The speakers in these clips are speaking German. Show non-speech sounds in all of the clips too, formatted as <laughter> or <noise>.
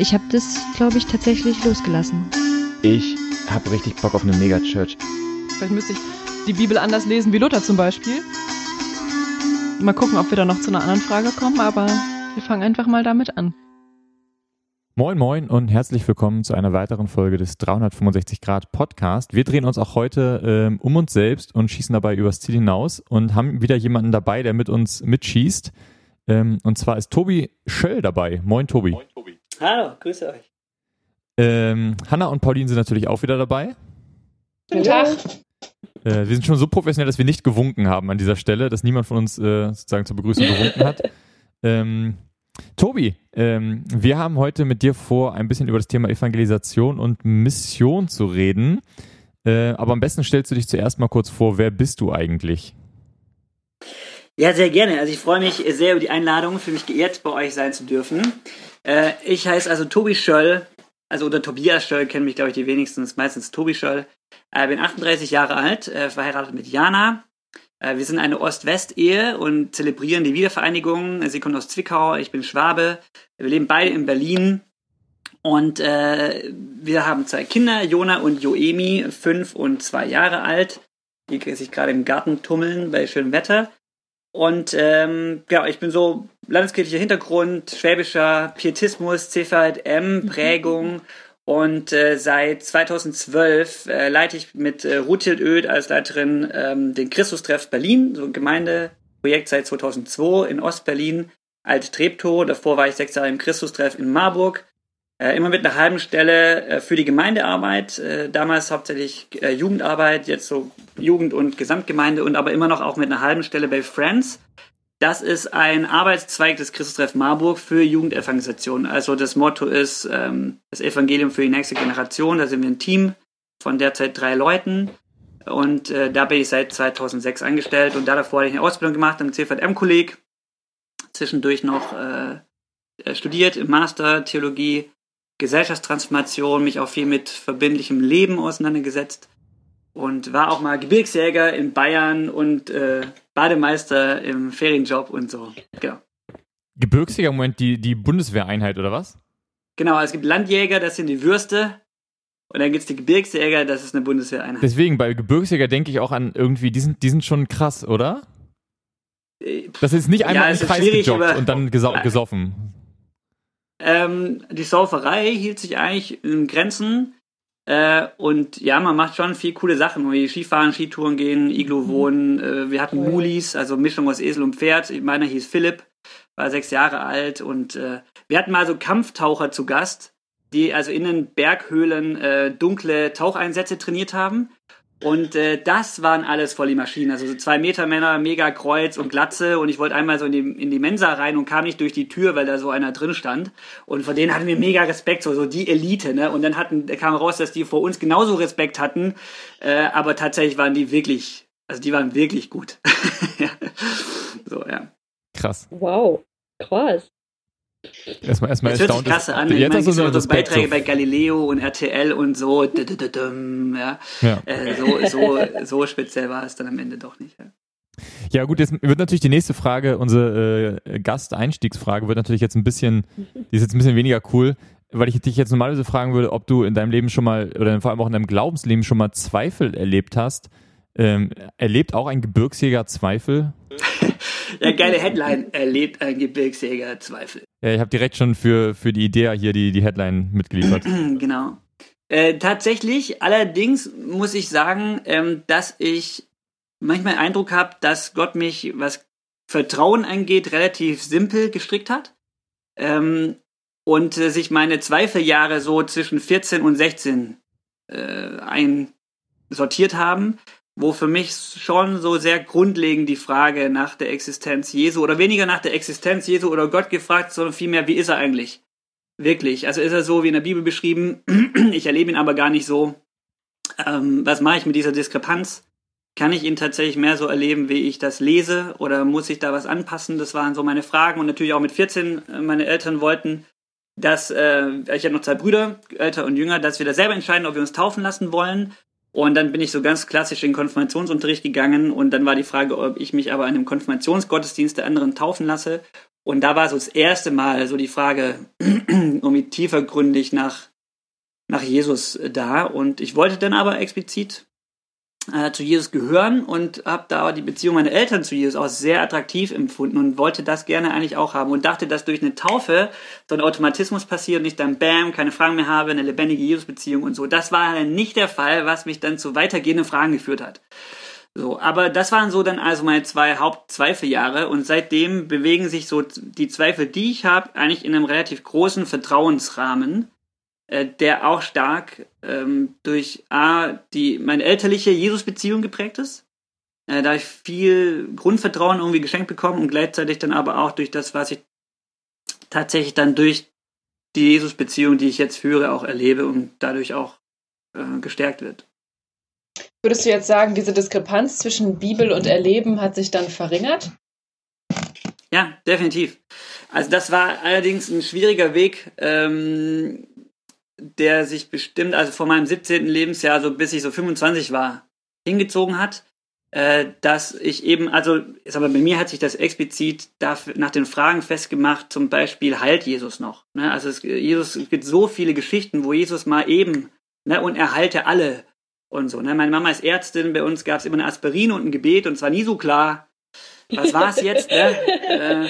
Ich habe das, glaube ich, tatsächlich losgelassen. Ich habe richtig Bock auf eine Megachurch. Vielleicht müsste ich die Bibel anders lesen wie Luther zum Beispiel. Mal gucken, ob wir da noch zu einer anderen Frage kommen, aber wir fangen einfach mal damit an. Moin Moin und herzlich willkommen zu einer weiteren Folge des 365 Grad Podcast. Wir drehen uns auch heute ähm, um uns selbst und schießen dabei übers Ziel hinaus und haben wieder jemanden dabei, der mit uns mitschießt. Ähm, und zwar ist Tobi Schöll dabei. Moin Tobi. Moin Tobi. Hallo, grüße euch. Ähm, Hanna und Pauline sind natürlich auch wieder dabei. Guten Tag. Äh, wir sind schon so professionell, dass wir nicht gewunken haben an dieser Stelle, dass niemand von uns äh, sozusagen zur Begrüßung gewunken hat. <laughs> Ähm, Tobi, ähm, wir haben heute mit dir vor, ein bisschen über das Thema Evangelisation und Mission zu reden. Äh, aber am besten stellst du dich zuerst mal kurz vor, wer bist du eigentlich? Ja, sehr gerne. Also ich freue mich sehr über die Einladung, für mich geehrt bei euch sein zu dürfen. Äh, ich heiße also Tobi Schöll, also unter Tobias Schöll kennen mich, glaube ich, die wenigsten, meistens Tobi Schöll. Äh, bin 38 Jahre alt, äh, verheiratet mit Jana. Äh, wir sind eine Ost-West-Ehe und zelebrieren die Wiedervereinigung. Sie kommt aus Zwickau, ich bin Schwabe. Wir leben beide in Berlin. Und äh, wir haben zwei Kinder, Jona und Joemi, fünf und zwei Jahre alt, die sich gerade im Garten tummeln bei schönem Wetter. Und ähm, ja, ich bin so landeskirchlicher Hintergrund, schwäbischer Pietismus, CVM, mhm. Prägung. Und äh, seit 2012 äh, leite ich mit äh, Ruth Öd als Leiterin ähm, den Christustreff Berlin, so ein Gemeindeprojekt seit 2002 in Ostberlin, Alt Treptow. Davor war ich sechs Jahre im Christustreff in Marburg. Äh, immer mit einer halben Stelle äh, für die Gemeindearbeit. Äh, damals hauptsächlich Jugendarbeit, jetzt so Jugend- und Gesamtgemeinde und aber immer noch auch mit einer halben Stelle bei Friends. Das ist ein Arbeitszweig des Christustreff Marburg für Jugendevangelisation. Also das Motto ist ähm, das Evangelium für die nächste Generation. Da sind wir ein Team von derzeit drei Leuten. Und äh, da bin ich seit 2006 angestellt und da davor habe ich eine Ausbildung gemacht am CVM-Kolleg. Zwischendurch noch äh, studiert im Master Theologie Gesellschaftstransformation, mich auch viel mit verbindlichem Leben auseinandergesetzt und war auch mal Gebirgsjäger in Bayern und äh, Bademeister im Ferienjob und so. Genau. Gebirgsjäger, Moment, die, die Bundeswehreinheit oder was? Genau, es gibt Landjäger, das sind die Würste. Und dann gibt es die Gebirgsjäger, das ist eine Bundeswehreinheit. Deswegen, bei Gebirgsjäger denke ich auch an irgendwie, die sind, die sind schon krass, oder? Äh, das ist nicht einmal ja, im Kreis gejoggt und dann gesoffen. Ähm, die Sauferei hielt sich eigentlich in Grenzen. Äh, und ja, man macht schon viel coole Sachen, wie Skifahren, Skitouren gehen, Iglo mhm. wohnen. Äh, wir hatten Mulis, also Mischung aus Esel und Pferd. Meiner hieß Philipp, war sechs Jahre alt. Und äh, wir hatten mal so Kampftaucher zu Gast, die also in den Berghöhlen äh, dunkle Taucheinsätze trainiert haben. Und äh, das waren alles voll die Maschinen. Also so zwei Meter Männer, mega Kreuz und Glatze. Und ich wollte einmal so in die, in die Mensa rein und kam nicht durch die Tür, weil da so einer drin stand. Und vor denen hatten wir mega Respekt, so, so die Elite, ne? Und dann hatten, kam raus, dass die vor uns genauso Respekt hatten. Äh, aber tatsächlich waren die wirklich, also die waren wirklich gut. <laughs> ja. So, ja. Krass. Wow, krass. Erstmal, erstmal das hört sich klasse an. Ich meine, so, so Beiträge bei Galileo und RTL und so. Ja. ja. Äh, so, so, so speziell war es dann am Ende doch nicht. Ja. Ja gut, jetzt wird natürlich die nächste Frage, unsere äh, Gasteinstiegsfrage wird natürlich jetzt ein bisschen, die ist jetzt ein bisschen weniger cool, weil ich dich jetzt normalerweise fragen würde, ob du in deinem Leben schon mal oder vor allem auch in deinem Glaubensleben schon mal Zweifel erlebt hast. Ähm, erlebt auch ein Gebirgsjäger Zweifel? <laughs> ja, geile Headline. Erlebt ein Gebirgsjäger Zweifel. Ja, ich habe direkt schon für, für die Idee hier die, die Headline mitgeliefert. <clears throat> genau. Äh, tatsächlich, allerdings muss ich sagen, ähm, dass ich manchmal den Eindruck habe, dass Gott mich, was Vertrauen angeht, relativ simpel gestrickt hat. Ähm, und äh, sich meine Zweifeljahre so zwischen 14 und 16 äh, einsortiert haben wo für mich schon so sehr grundlegend die Frage nach der Existenz Jesu oder weniger nach der Existenz Jesu oder Gott gefragt, sondern vielmehr, wie ist er eigentlich? Wirklich. Also ist er so wie in der Bibel beschrieben, <clears throat> ich erlebe ihn aber gar nicht so. Ähm, was mache ich mit dieser Diskrepanz? Kann ich ihn tatsächlich mehr so erleben, wie ich das lese oder muss ich da was anpassen? Das waren so meine Fragen und natürlich auch mit 14 äh, meine Eltern wollten, dass äh, ich habe noch zwei Brüder, älter und jünger, dass wir da selber entscheiden, ob wir uns taufen lassen wollen und dann bin ich so ganz klassisch in den Konfirmationsunterricht gegangen und dann war die Frage, ob ich mich aber an einem Konfirmationsgottesdienst der anderen taufen lasse Und da war so das erste Mal so die Frage, <clears throat> irgendwie tiefergründig nach, nach Jesus da. Und ich wollte dann aber explizit äh, zu Jesus gehören und habe da die Beziehung meiner Eltern zu Jesus auch sehr attraktiv empfunden und wollte das gerne eigentlich auch haben und dachte, dass durch eine Taufe so ein Automatismus passiert und ich dann bam, keine Fragen mehr habe, eine lebendige Jesus-Beziehung und so. Das war nicht der Fall, was mich dann zu weitergehenden Fragen geführt hat. So, aber das waren so dann also meine zwei Hauptzweifeljahre und seitdem bewegen sich so die Zweifel, die ich habe, eigentlich in einem relativ großen Vertrauensrahmen äh, der auch stark ähm, durch A, die, meine elterliche Jesus-Beziehung geprägt ist. Äh, da ich viel Grundvertrauen irgendwie geschenkt bekommen und gleichzeitig dann aber auch durch das, was ich tatsächlich dann durch die Jesus-Beziehung, die ich jetzt führe, auch erlebe und dadurch auch äh, gestärkt wird. Würdest du jetzt sagen, diese Diskrepanz zwischen Bibel und Erleben hat sich dann verringert? Ja, definitiv. Also das war allerdings ein schwieriger Weg, ähm, der sich bestimmt, also vor meinem 17. Lebensjahr, so bis ich so 25 war, hingezogen hat, äh, dass ich eben, also, aber bei mir hat sich das explizit dafür, nach den Fragen festgemacht, zum Beispiel heilt Jesus noch. Ne? Also es, Jesus, es gibt so viele Geschichten, wo Jesus mal eben, ne, und er heilte alle und so. Ne? Meine Mama ist Ärztin, bei uns gab es immer eine Aspirin und ein Gebet und zwar nie so klar, was war es jetzt? Ne? <laughs> Äh,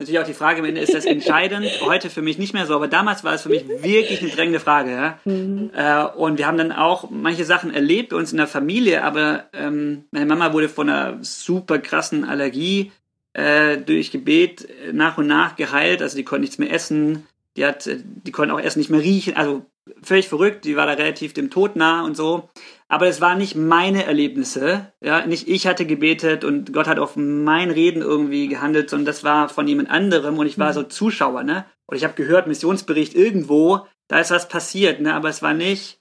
Natürlich auch die Frage, ist das entscheidend? <laughs> Heute für mich nicht mehr so, aber damals war es für mich wirklich eine drängende Frage. Ja? Mhm. Äh, und wir haben dann auch manche Sachen erlebt bei uns in der Familie, aber ähm, meine Mama wurde von einer super krassen Allergie äh, durch Gebet nach und nach geheilt. Also die konnte nichts mehr essen, die hat, die konnte auch erst nicht mehr riechen. Also völlig verrückt, die war da relativ dem Tod nah und so. Aber es waren nicht meine Erlebnisse, ja, nicht ich hatte gebetet und Gott hat auf mein Reden irgendwie gehandelt, sondern das war von jemand anderem und ich war so Zuschauer, ne? Und ich habe gehört, Missionsbericht irgendwo, da ist was passiert, ne? Aber es war nicht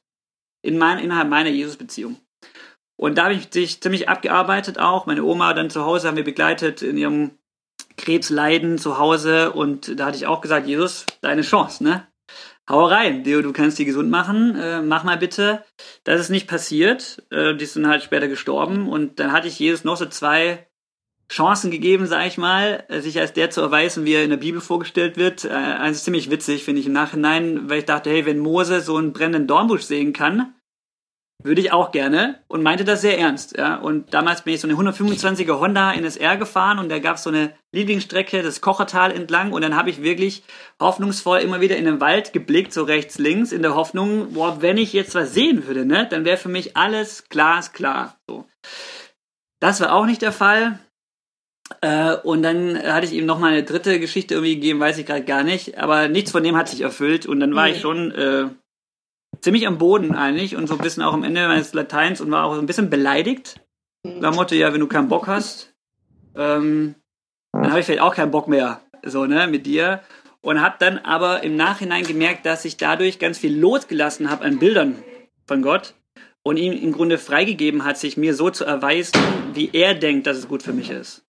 in mein, innerhalb meiner Jesus-Beziehung. Und da habe ich sich ziemlich abgearbeitet auch. Meine Oma dann zu Hause haben wir begleitet in ihrem Krebsleiden zu Hause und da hatte ich auch gesagt, Jesus, deine Chance, ne? Hau rein, Deo, du kannst die gesund machen, äh, mach mal bitte. Das ist nicht passiert. Äh, die sind halt später gestorben und dann hatte ich Jesus noch so zwei Chancen gegeben, sag ich mal, äh, sich als der zu erweisen, wie er in der Bibel vorgestellt wird. Äh, ist ziemlich witzig, finde ich im Nachhinein, weil ich dachte, hey, wenn Mose so einen brennenden Dornbusch sehen kann, würde ich auch gerne und meinte das sehr ernst. Ja. Und damals bin ich so eine 125er Honda NSR gefahren und da gab es so eine Lieblingsstrecke, das Kochertal entlang und dann habe ich wirklich hoffnungsvoll immer wieder in den Wald geblickt, so rechts, links, in der Hoffnung, boah, wenn ich jetzt was sehen würde, ne, dann wäre für mich alles glasklar. So. Das war auch nicht der Fall. Äh, und dann hatte ich ihm noch mal eine dritte Geschichte irgendwie gegeben, weiß ich gerade gar nicht. Aber nichts von dem hat sich erfüllt und dann war ich schon äh, ziemlich am Boden eigentlich und so ein bisschen auch am Ende meines Lateins und war auch so ein bisschen beleidigt. Da Motto, ja, wenn du keinen Bock hast, ähm, dann habe ich vielleicht auch keinen Bock mehr, so, ne, mit dir. Und habe dann aber im Nachhinein gemerkt, dass ich dadurch ganz viel losgelassen habe an Bildern von Gott und ihm im Grunde freigegeben hat, sich mir so zu erweisen, wie er denkt, dass es gut für mich ist.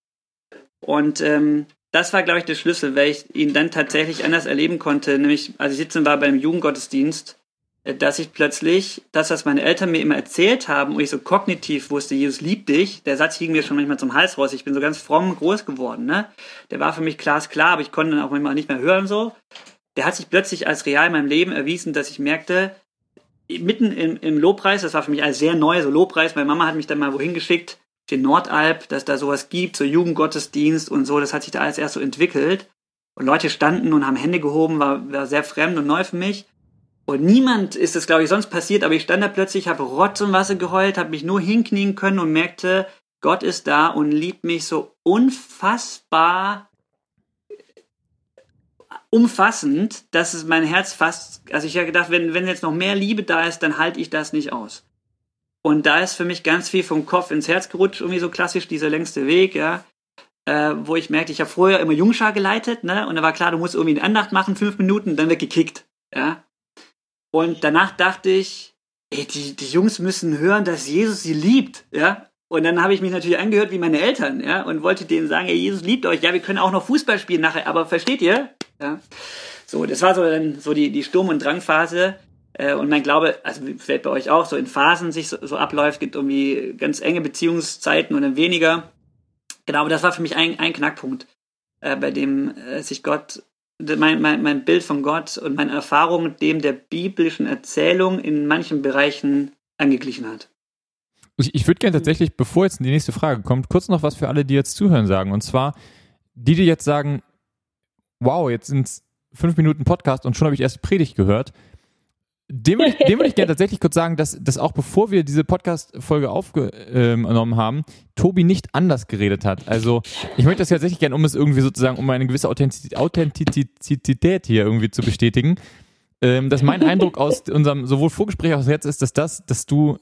Und ähm, das war, glaube ich, der Schlüssel, weil ich ihn dann tatsächlich anders erleben konnte. Nämlich, als ich sitzen war beim Jugendgottesdienst dass ich plötzlich das, was meine Eltern mir immer erzählt haben und ich so kognitiv wusste, Jesus liebt dich, der Satz hing mir schon manchmal zum Hals raus. Ich bin so ganz fromm groß geworden, ne? Der war für mich glasklar, aber ich konnte dann auch manchmal nicht mehr hören so. Der hat sich plötzlich als real in meinem Leben erwiesen, dass ich merkte, mitten im, im Lobpreis, das war für mich alles sehr neu, so Lobpreis, meine Mama hat mich dann mal wohin geschickt, den Nordalp, dass da sowas gibt, so Jugendgottesdienst und so, das hat sich da alles erst so entwickelt. Und Leute standen und haben Hände gehoben, war, war sehr fremd und neu für mich. Und niemand ist es, glaube ich, sonst passiert, aber ich stand da plötzlich, habe Rotz und Wasser geheult, habe mich nur hinknien können und merkte, Gott ist da und liebt mich so unfassbar umfassend, dass es mein Herz fast, also ich habe gedacht, wenn, wenn jetzt noch mehr Liebe da ist, dann halte ich das nicht aus. Und da ist für mich ganz viel vom Kopf ins Herz gerutscht, irgendwie so klassisch dieser längste Weg, ja. Äh, wo ich merkte, ich habe vorher immer Jungschar geleitet, ne? Und da war klar, du musst irgendwie eine Andacht machen, fünf Minuten, dann wird gekickt, ja. Und danach dachte ich, ey, die, die Jungs müssen hören, dass Jesus sie liebt, ja. Und dann habe ich mich natürlich angehört wie meine Eltern, ja, und wollte denen sagen, ey, Jesus liebt euch, ja, wir können auch noch Fußball spielen nachher, aber versteht ihr? Ja. So, das war so dann so die, die Sturm- und Drangphase. Äh, und mein Glaube, also vielleicht bei euch auch, so in Phasen sich so, so abläuft, gibt irgendwie ganz enge Beziehungszeiten und dann weniger. Genau, aber das war für mich ein, ein Knackpunkt. äh, bei dem äh, sich Gott, mein, mein, mein Bild von Gott und meine Erfahrung dem der biblischen Erzählung in manchen Bereichen angeglichen hat. Ich, ich würde gerne tatsächlich, bevor jetzt die nächste Frage kommt, kurz noch was für alle, die jetzt zuhören, sagen. Und zwar, die, die jetzt sagen, wow, jetzt sind es fünf Minuten Podcast und schon habe ich erst Predigt gehört. Dem würde ich, dem würde ich gerne tatsächlich kurz sagen, dass, dass auch bevor wir diese Podcast-Folge aufgenommen haben, Tobi nicht anders geredet hat. Also ich möchte das tatsächlich gerne, um es irgendwie sozusagen, um eine gewisse Authentizität hier irgendwie zu bestätigen, ähm, dass mein Eindruck aus unserem sowohl Vorgespräch als auch jetzt ist, dass das, dass du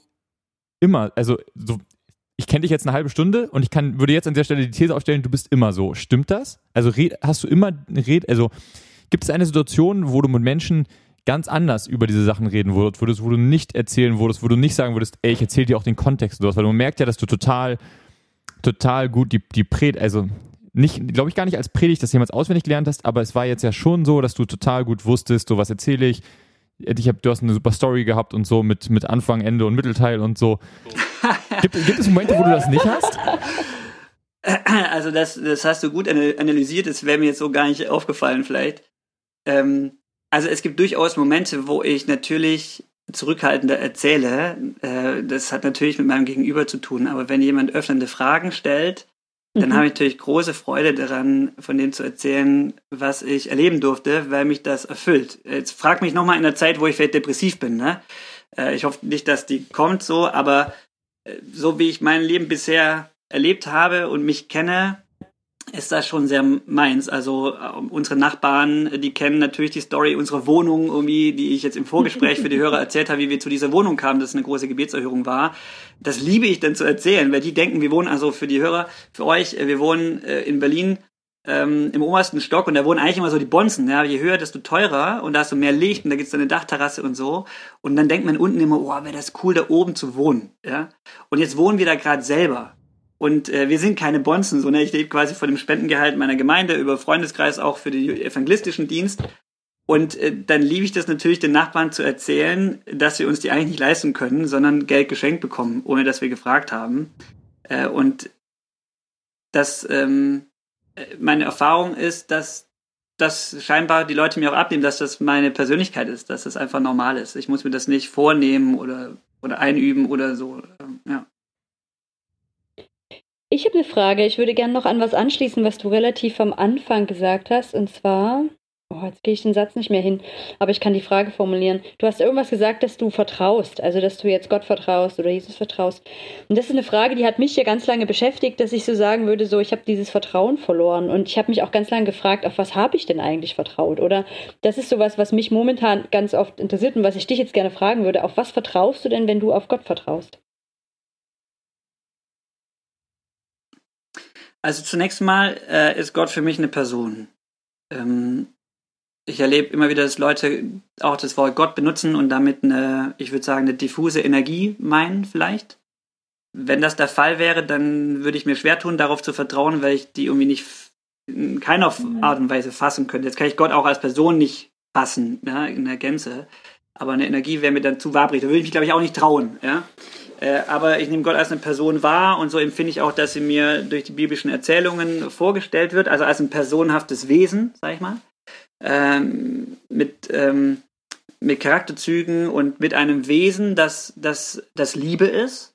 immer, also so, ich kenne dich jetzt eine halbe Stunde und ich kann, würde jetzt an der Stelle die These aufstellen, du bist immer so. Stimmt das? Also red, hast du immer red, also gibt es eine Situation, wo du mit Menschen ganz anders über diese Sachen reden würdest, wo du nicht erzählen würdest, wo du nicht sagen würdest, ey, ich erzähle dir auch den Kontext und sowas, weil man merkt ja, dass du total, total gut die, die Predigt, also nicht, glaube ich, gar nicht als Predigt das jemals auswendig gelernt hast, aber es war jetzt ja schon so, dass du total gut wusstest, so was erzähle ich. ich hab, du hast eine super Story gehabt und so mit, mit Anfang, Ende und Mittelteil und so. gibt, gibt es Momente, wo du das nicht hast? <laughs> Also das, das hast du gut analysiert, das wäre mir jetzt so gar nicht aufgefallen vielleicht. Ähm, also es gibt durchaus Momente, wo ich natürlich zurückhaltender erzähle. Äh, das hat natürlich mit meinem Gegenüber zu tun. Aber wenn jemand öffnende Fragen stellt, dann mhm. habe ich natürlich große Freude daran, von dem zu erzählen, was ich erleben durfte, weil mich das erfüllt. Jetzt frag mich nochmal in der Zeit, wo ich vielleicht depressiv bin. Ne? Äh, ich hoffe nicht, dass die kommt so, aber äh, so wie ich mein Leben bisher erlebt habe und mich kenne, ist das schon sehr meins. Also äh, unsere Nachbarn, die kennen natürlich die Story unserer Wohnung, irgendwie, die ich jetzt im Vorgespräch für die Hörer erzählt habe, wie wir zu dieser Wohnung kamen, dass es eine große Gebetserhörung war. Das liebe ich dann zu erzählen, weil die denken, wir wohnen also für die Hörer, für euch, äh, wir wohnen äh, in Berlin ähm, im obersten Stock und da wohnen eigentlich immer so die Bonzen. Ja? Je höher, desto teurer und da hast du mehr Licht und da gibt's dann eine Dachterrasse und so. Und dann denkt man unten immer, oh, wäre das cool, da oben zu wohnen. Ja? Und jetzt wohnen wir da gerade selber. Und äh, wir sind keine Bonzen, so ne? Ich lebe quasi von dem Spendengehalt meiner Gemeinde über Freundeskreis auch für den evangelistischen Dienst. Und äh, dann liebe ich das natürlich, den Nachbarn zu erzählen, dass wir uns die eigentlich nicht leisten können, sondern Geld geschenkt bekommen, ohne dass wir gefragt haben. Äh, und das, ähm, meine Erfahrung ist, dass das scheinbar die Leute mir auch abnehmen, dass das meine Persönlichkeit ist, dass das einfach normal ist. Ich muss mir das nicht vornehmen oder, oder einüben oder so. Ähm, ja. Ich habe eine Frage. Ich würde gerne noch an was anschließen, was du relativ am Anfang gesagt hast. Und zwar, oh, jetzt gehe ich den Satz nicht mehr hin, aber ich kann die Frage formulieren. Du hast irgendwas gesagt, dass du vertraust, also dass du jetzt Gott vertraust oder Jesus vertraust. Und das ist eine Frage, die hat mich ja ganz lange beschäftigt, dass ich so sagen würde, so ich habe dieses Vertrauen verloren. Und ich habe mich auch ganz lange gefragt, auf was habe ich denn eigentlich vertraut? Oder das ist sowas, was mich momentan ganz oft interessiert und was ich dich jetzt gerne fragen würde. Auf was vertraust du denn, wenn du auf Gott vertraust? Also zunächst mal äh, ist Gott für mich eine Person. Ähm, ich erlebe immer wieder, dass Leute auch das Wort Gott benutzen und damit eine, ich würde sagen, eine diffuse Energie meinen vielleicht. Wenn das der Fall wäre, dann würde ich mir schwer tun, darauf zu vertrauen, weil ich die irgendwie nicht in keiner. Art und Weise fassen könnte. Jetzt kann ich Gott auch als Person nicht fassen, ja, in der Gänze. Aber eine Energie wäre mir dann zu wabrig. Da würde ich mich, glaube ich, auch nicht trauen. Ja? Äh, aber ich nehme Gott als eine Person wahr und so empfinde ich auch, dass sie mir durch die biblischen Erzählungen vorgestellt wird, also als ein personhaftes Wesen, sag ich mal, ähm, mit, ähm, mit Charakterzügen und mit einem Wesen, das, das, das Liebe ist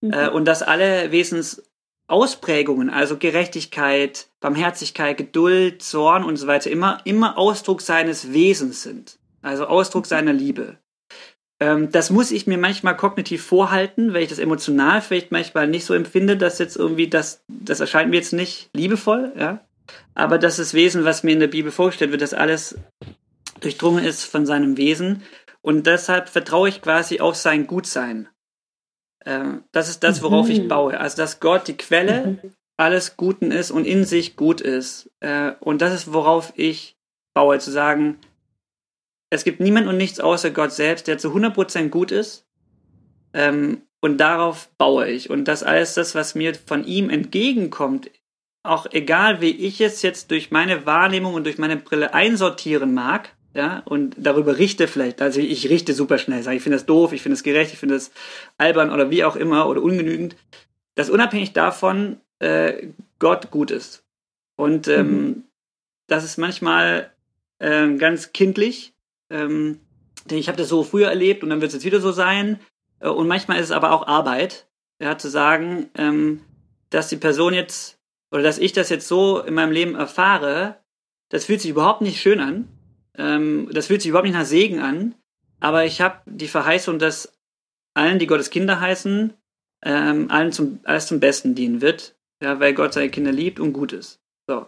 mhm. äh, und dass alle Wesensausprägungen, also Gerechtigkeit, Barmherzigkeit, Geduld, Zorn und so weiter, immer, immer Ausdruck seines Wesens sind, also Ausdruck seiner Liebe. Ähm, das muss ich mir manchmal kognitiv vorhalten, weil ich das emotional vielleicht manchmal nicht so empfinde, dass jetzt irgendwie das, das erscheint mir jetzt nicht liebevoll, ja. Aber das ist Wesen, was mir in der Bibel vorgestellt wird, dass alles durchdrungen ist von seinem Wesen. Und deshalb vertraue ich quasi auf sein Gutsein. Ähm, das ist das, worauf ich mhm. baue. Also, dass Gott die Quelle mhm. alles Guten ist und in sich gut ist. Äh, und das ist, worauf ich baue, zu sagen, es gibt niemand und nichts außer Gott selbst, der zu 100% gut ist. Ähm, und darauf baue ich. Und das alles, das, was mir von ihm entgegenkommt, auch egal wie ich es jetzt durch meine Wahrnehmung und durch meine Brille einsortieren mag, ja, und darüber richte vielleicht, also ich richte super schnell, sage ich finde das doof, ich finde das gerecht, ich finde das albern oder wie auch immer oder ungenügend, dass unabhängig davon äh, Gott gut ist. Und ähm, das ist manchmal äh, ganz kindlich. Ähm, ich habe das so früher erlebt und dann wird es jetzt wieder so sein. Äh, und manchmal ist es aber auch Arbeit, ja, zu sagen, ähm, dass die Person jetzt oder dass ich das jetzt so in meinem Leben erfahre, das fühlt sich überhaupt nicht schön an. Ähm, das fühlt sich überhaupt nicht nach Segen an. Aber ich habe die Verheißung, dass allen, die Gottes Kinder heißen, ähm, allen zum, alles zum Besten dienen wird, ja, weil Gott seine Kinder liebt und gut ist. So.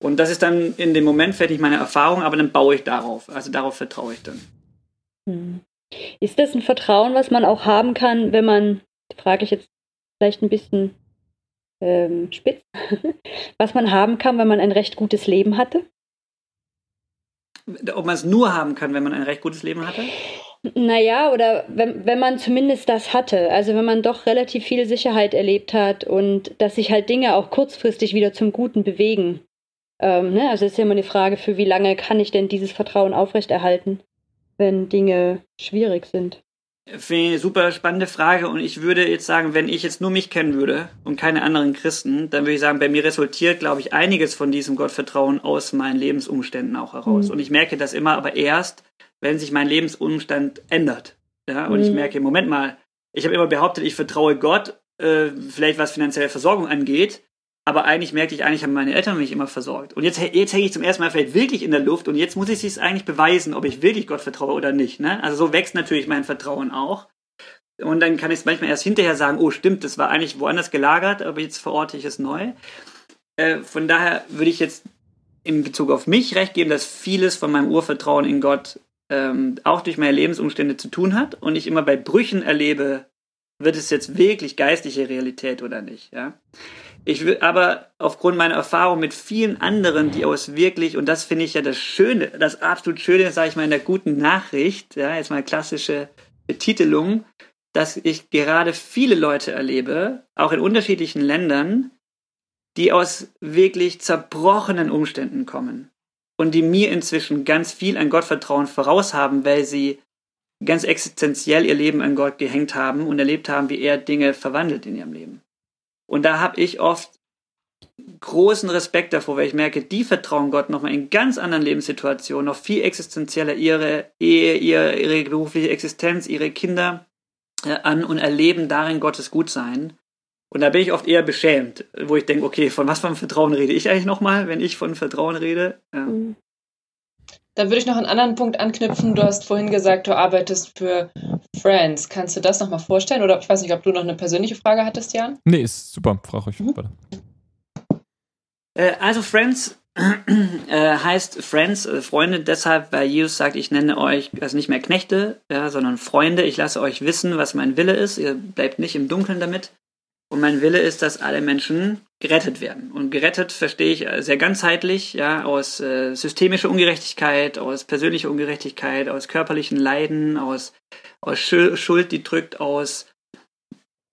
Und das ist dann in dem Moment vielleicht nicht meine Erfahrung, aber dann baue ich darauf. Also darauf vertraue ich dann. Hm. Ist das ein Vertrauen, was man auch haben kann, wenn man, frage ich jetzt vielleicht ein bisschen ähm, spitz, <laughs> was man haben kann, wenn man ein recht gutes Leben hatte? Ob man es nur haben kann, wenn man ein recht gutes Leben hatte? Naja, oder wenn, wenn man zumindest das hatte. Also wenn man doch relativ viel Sicherheit erlebt hat und dass sich halt Dinge auch kurzfristig wieder zum Guten bewegen. Ähm, ne? Also es ist ja immer eine Frage, für wie lange kann ich denn dieses Vertrauen aufrechterhalten, wenn Dinge schwierig sind. Finde ich eine super spannende Frage und ich würde jetzt sagen, wenn ich jetzt nur mich kennen würde und keine anderen Christen, dann würde ich sagen, bei mir resultiert, glaube ich, einiges von diesem Gottvertrauen aus meinen Lebensumständen auch heraus. Mhm. Und ich merke das immer aber erst, wenn sich mein Lebensumstand ändert. Ja, und mhm. ich merke, Moment mal, ich habe immer behauptet, ich vertraue Gott, äh, vielleicht was finanzielle Versorgung angeht, aber eigentlich merkte ich, eigentlich haben meine Eltern mich immer versorgt. Und jetzt, jetzt hänge ich zum ersten Mal vielleicht wirklich in der Luft und jetzt muss ich es eigentlich beweisen, ob ich wirklich Gott vertraue oder nicht. Ne? Also so wächst natürlich mein Vertrauen auch. Und dann kann ich es manchmal erst hinterher sagen, oh stimmt, das war eigentlich woanders gelagert, aber jetzt verorte ich es neu. Äh, von daher würde ich jetzt in Bezug auf mich recht geben, dass vieles von meinem Urvertrauen in Gott ähm, auch durch meine Lebensumstände zu tun hat und ich immer bei Brüchen erlebe, wird es jetzt wirklich geistliche Realität oder nicht. Ja? Ich will aber aufgrund meiner Erfahrung mit vielen anderen, die aus wirklich, und das finde ich ja das Schöne, das absolut Schöne, sage ich mal, in der guten Nachricht, ja, jetzt mal klassische Betitelung, dass ich gerade viele Leute erlebe, auch in unterschiedlichen Ländern, die aus wirklich zerbrochenen Umständen kommen und die mir inzwischen ganz viel an Gottvertrauen voraus haben, weil sie ganz existenziell ihr Leben an Gott gehängt haben und erlebt haben, wie er Dinge verwandelt in ihrem Leben. Und da habe ich oft großen Respekt davor, weil ich merke, die vertrauen Gott nochmal in ganz anderen Lebenssituationen, noch viel existenzieller ihre Ehe, ihre, ihre berufliche Existenz, ihre Kinder äh, an und erleben darin Gottes Gutsein. Und da bin ich oft eher beschämt, wo ich denke, okay, von was für einem Vertrauen rede ich eigentlich nochmal, wenn ich von Vertrauen rede? Ja. Mhm. Da würde ich noch einen anderen Punkt anknüpfen. Du hast vorhin gesagt, du arbeitest für Friends. Kannst du das nochmal vorstellen? Oder ich weiß nicht, ob du noch eine persönliche Frage hattest, Jan? Nee, ist super. Frag euch mhm. Äh, also Friends <clears throat> äh, heißt Friends, äh, Freunde, deshalb, weil Jesus sagt, ich nenne euch also nicht mehr Knechte, ja, sondern Freunde. Ich lasse euch wissen, was mein Wille ist. Ihr bleibt nicht im Dunkeln damit. Und mein Wille ist, dass alle Menschen gerettet werden. Und gerettet verstehe ich äh, sehr ganzheitlich, ja, aus äh, systemischer Ungerechtigkeit, aus persönlicher Ungerechtigkeit, aus körperlichen Leiden, aus, aus Schuld, die drückt, aus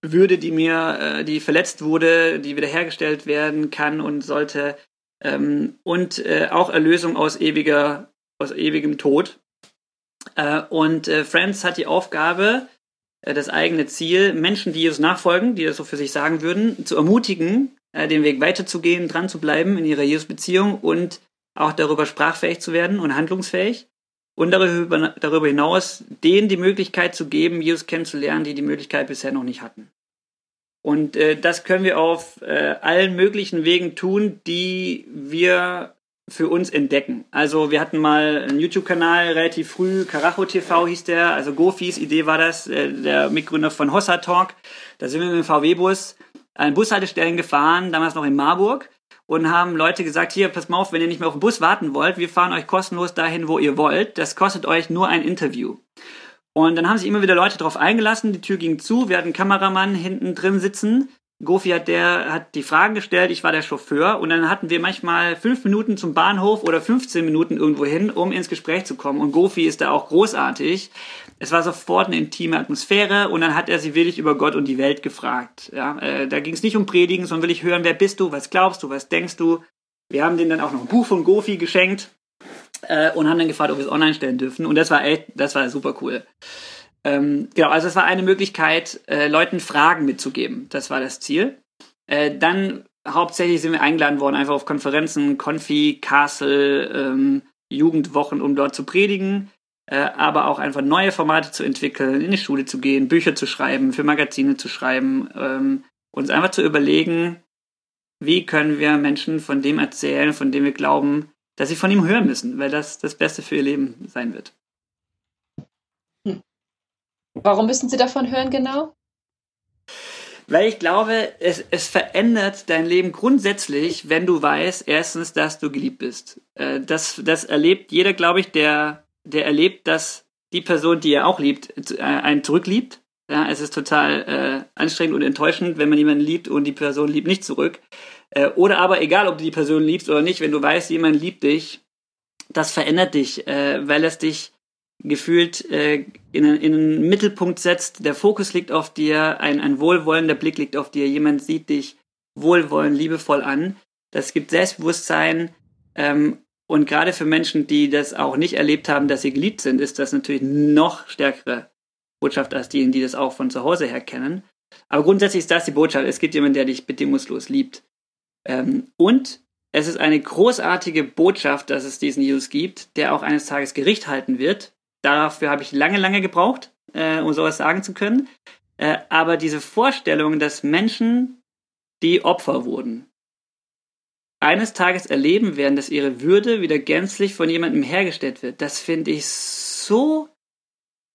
Würde, die mir, äh, die verletzt wurde, die wiederhergestellt werden kann und sollte, ähm, und äh, auch Erlösung aus ewiger, aus ewigem Tod. Äh, und äh, Friends hat die Aufgabe, äh, das eigene Ziel, Menschen, die Jesus nachfolgen, die das so für sich sagen würden, zu ermutigen, äh, den Weg weiterzugehen, dran zu bleiben in ihrer Jesus-Beziehung und auch darüber sprachfähig zu werden und handlungsfähig. Und darüber, darüber hinaus denen die Möglichkeit zu geben, Jesus kennenzulernen, die die Möglichkeit bisher noch nicht hatten. Und äh, das können wir auf äh, allen möglichen Wegen tun, die wir für uns entdecken. Also wir hatten mal einen YouTube-Kanal relativ früh, Karacho TV hieß der, also Gofis Idee war das, äh, der Mitgründer von Hossa Talk. Da sind wir mit dem VW-Bus an Bushaltestellen gefahren, damals noch in Marburg und haben Leute gesagt, hier, pass mal auf, wenn ihr nicht mehr auf den Bus warten wollt, wir fahren euch kostenlos dahin, wo ihr wollt. Das kostet euch nur ein Interview. Und dann haben sich immer wieder Leute darauf eingelassen, die Tür ging zu, wir hatten einen Kameramann hinten drin sitzen Gofi hat der hat die Fragen gestellt, ich war der Chauffeur und dann hatten wir manchmal fünf Minuten zum Bahnhof oder 15 Minuten irgendwo hin, um ins Gespräch zu kommen. Und Gofi ist da auch großartig. Es war sofort eine intime Atmosphäre und dann hat er sie wirklich über Gott und die Welt gefragt. Ja, äh, da ging es nicht um Predigen, sondern will ich hören, wer bist du, was glaubst du, was denkst du. Wir haben denen dann auch noch ein Buch von Gofi geschenkt äh, und haben dann gefragt, ob wir es online stellen dürfen. Und das war echt, das war super cool. Ähm, genau, also es war eine Möglichkeit, äh, Leuten Fragen mitzugeben. Das war das Ziel. Äh, dann hauptsächlich sind wir eingeladen worden, einfach auf Konferenzen, Konfi, Castle, ähm, Jugendwochen, um dort zu predigen, aber auch einfach neue Formate zu entwickeln, in die Schule zu gehen, Bücher zu schreiben, für Magazine zu schreiben, ähm, uns einfach zu überlegen, wie können wir Menschen von dem erzählen, von dem wir glauben, dass sie von ihm hören müssen, weil das das Beste für ihr Leben sein wird. Warum müssen sie davon hören genau? Weil ich glaube, es, es verändert dein Leben grundsätzlich, wenn du weißt, erstens, dass du geliebt bist. Äh, das, das erlebt jeder, glaube ich, der, der erlebt, dass die Person, die er auch liebt, äh, einen zurückliebt. Ja, es ist total äh, anstrengend und enttäuschend, wenn man jemanden liebt und die Person liebt nicht zurück. Äh, oder aber, egal ob du die Person liebst oder nicht, wenn du weißt, jemand liebt dich, das verändert dich, äh, weil es dich gefühlt äh, in, in einen Mittelpunkt setzt. Der Fokus liegt auf dir, ein, ein wohlwollender Blick liegt auf dir. Jemand sieht dich wohlwollend, liebevoll an. Das gibt Selbstbewusstsein. Ähm, und gerade für Menschen, die das auch nicht erlebt haben, dass sie geliebt sind, ist das natürlich noch stärkere Botschaft als diejenigen, die das auch von zu Hause her kennen. Aber grundsätzlich ist das die Botschaft. Es gibt jemanden, der dich bedingungslos liebt. Ähm, und es ist eine großartige Botschaft, dass es diesen Jesus gibt, der auch eines Tages Gericht halten wird Dafür habe ich lange, lange gebraucht, äh, um sowas sagen zu können. Äh, aber diese Vorstellung, dass Menschen, die Opfer wurden, eines Tages erleben werden, dass ihre Würde wieder gänzlich von jemandem hergestellt wird, das finde ich so.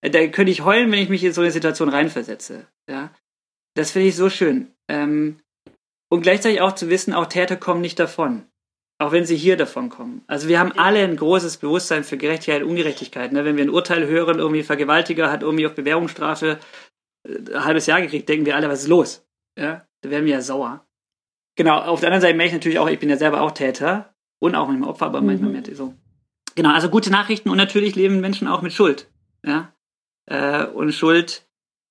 Äh, da könnte ich heulen, wenn ich mich in so eine Situation reinversetze. Ja, das finde ich so schön. Ähm, und gleichzeitig auch zu wissen, auch Täter kommen nicht davon. Auch wenn sie hier davon kommen. Also wir haben alle ein großes Bewusstsein für Gerechtigkeit und Ungerechtigkeit. Ne? Wenn wir ein Urteil hören, irgendwie Vergewaltiger hat irgendwie auf Bewährungsstrafe äh, ein halbes Jahr gekriegt, denken wir alle, was ist los? Ja? Da werden wir ja sauer. Genau, auf der anderen Seite merke ich natürlich auch, ich bin ja selber auch Täter und auch manchmal Opfer, aber manchmal mhm. mehr so. Genau, also gute Nachrichten und natürlich leben Menschen auch mit Schuld. Ja? Äh, und Schuld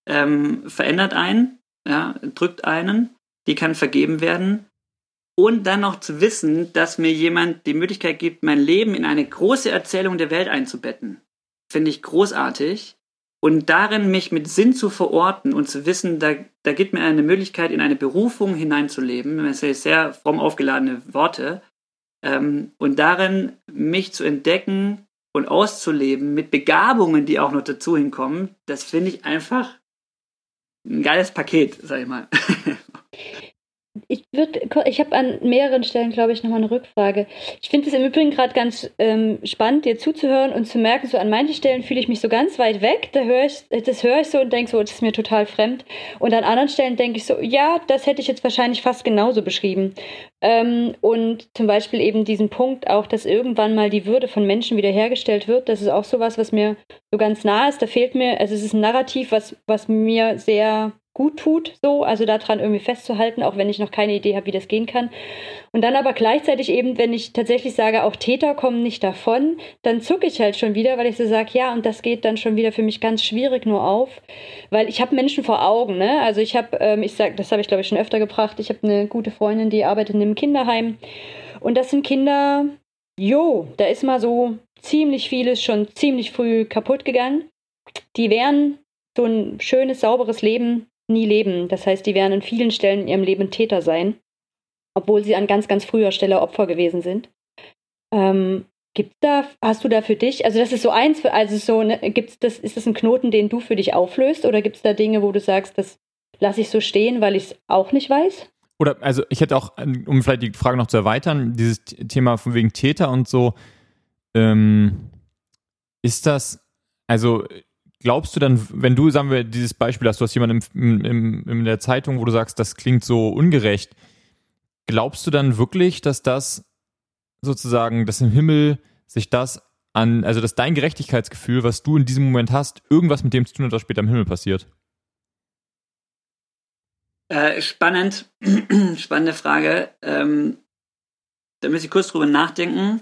ähm, verändert einen, ja, drückt einen, die kann vergeben werden und dann noch zu wissen, dass mir jemand die Möglichkeit gibt, mein Leben in eine große Erzählung der Welt einzubetten, finde ich großartig. Und darin mich mit Sinn zu verorten und zu wissen, da, da gibt mir eine Möglichkeit, in eine Berufung hineinzuleben, das sind sehr fromm aufgeladene Worte, ähm, und darin mich zu entdecken und auszuleben mit Begabungen, die auch noch dazu hinkommen, das finde ich einfach ein geiles Paket, sag ich mal. <laughs> Ich würde, ich habe an mehreren Stellen, glaube ich, nochmal eine Rückfrage. Ich finde es im Übrigen gerade ganz ähm, spannend, dir zuzuhören und zu merken, so an manchen Stellen fühle ich mich so ganz weit weg. Da höre ich, das höre ich so und denke so, das ist mir total fremd. Und an anderen Stellen denke ich so, ja, das hätte ich jetzt wahrscheinlich fast genauso beschrieben. Ähm, und zum Beispiel eben diesen Punkt auch, dass irgendwann mal die Würde von Menschen wiederhergestellt wird. Das ist auch sowas, was mir so ganz nah ist. Da fehlt mir, also es ist ein Narrativ, was, was mir sehr gut tut, so, also daran irgendwie festzuhalten, auch wenn ich noch keine Idee habe, wie das gehen kann. Und dann aber gleichzeitig eben, wenn ich tatsächlich sage, auch Täter kommen nicht davon, dann zucke ich halt schon wieder, weil ich so sage, ja, und das geht dann schon wieder für mich ganz schwierig nur auf, weil ich habe Menschen vor Augen, ne? Also ich habe, ähm, ich sag, das habe ich glaube ich schon öfter gebracht, ich habe eine gute Freundin, die arbeitet in einem Kinderheim und das sind Kinder, jo, da ist mal so ziemlich vieles schon ziemlich früh kaputt gegangen. Die wären so ein schönes, sauberes Leben nie leben. Das heißt, die werden an vielen Stellen in ihrem Leben Täter sein, obwohl sie an ganz, ganz früher Stelle Opfer gewesen sind. Ähm, gibt da, hast du da für dich, also das ist so eins, also so, ne, gibt's das, ist das ein Knoten, den du für dich auflöst, oder gibt es da Dinge, wo du sagst, das lasse ich so stehen, weil ich es auch nicht weiß? Oder, also ich hätte auch, um vielleicht die Frage noch zu erweitern, dieses Thema von wegen Täter und so, ähm, ist das, also glaubst du dann, wenn du, sagen wir, dieses Beispiel hast, du hast jemanden im, im, in der Zeitung, wo du sagst, das klingt so ungerecht, glaubst du dann wirklich, dass das sozusagen, dass im Himmel sich das an, also dass dein Gerechtigkeitsgefühl, was du in diesem Moment hast, irgendwas mit dem zu tun hat, was später im Himmel passiert? Äh, spannend, <clears throat> spannende Frage. Ähm, da muss ich kurz drüber nachdenken.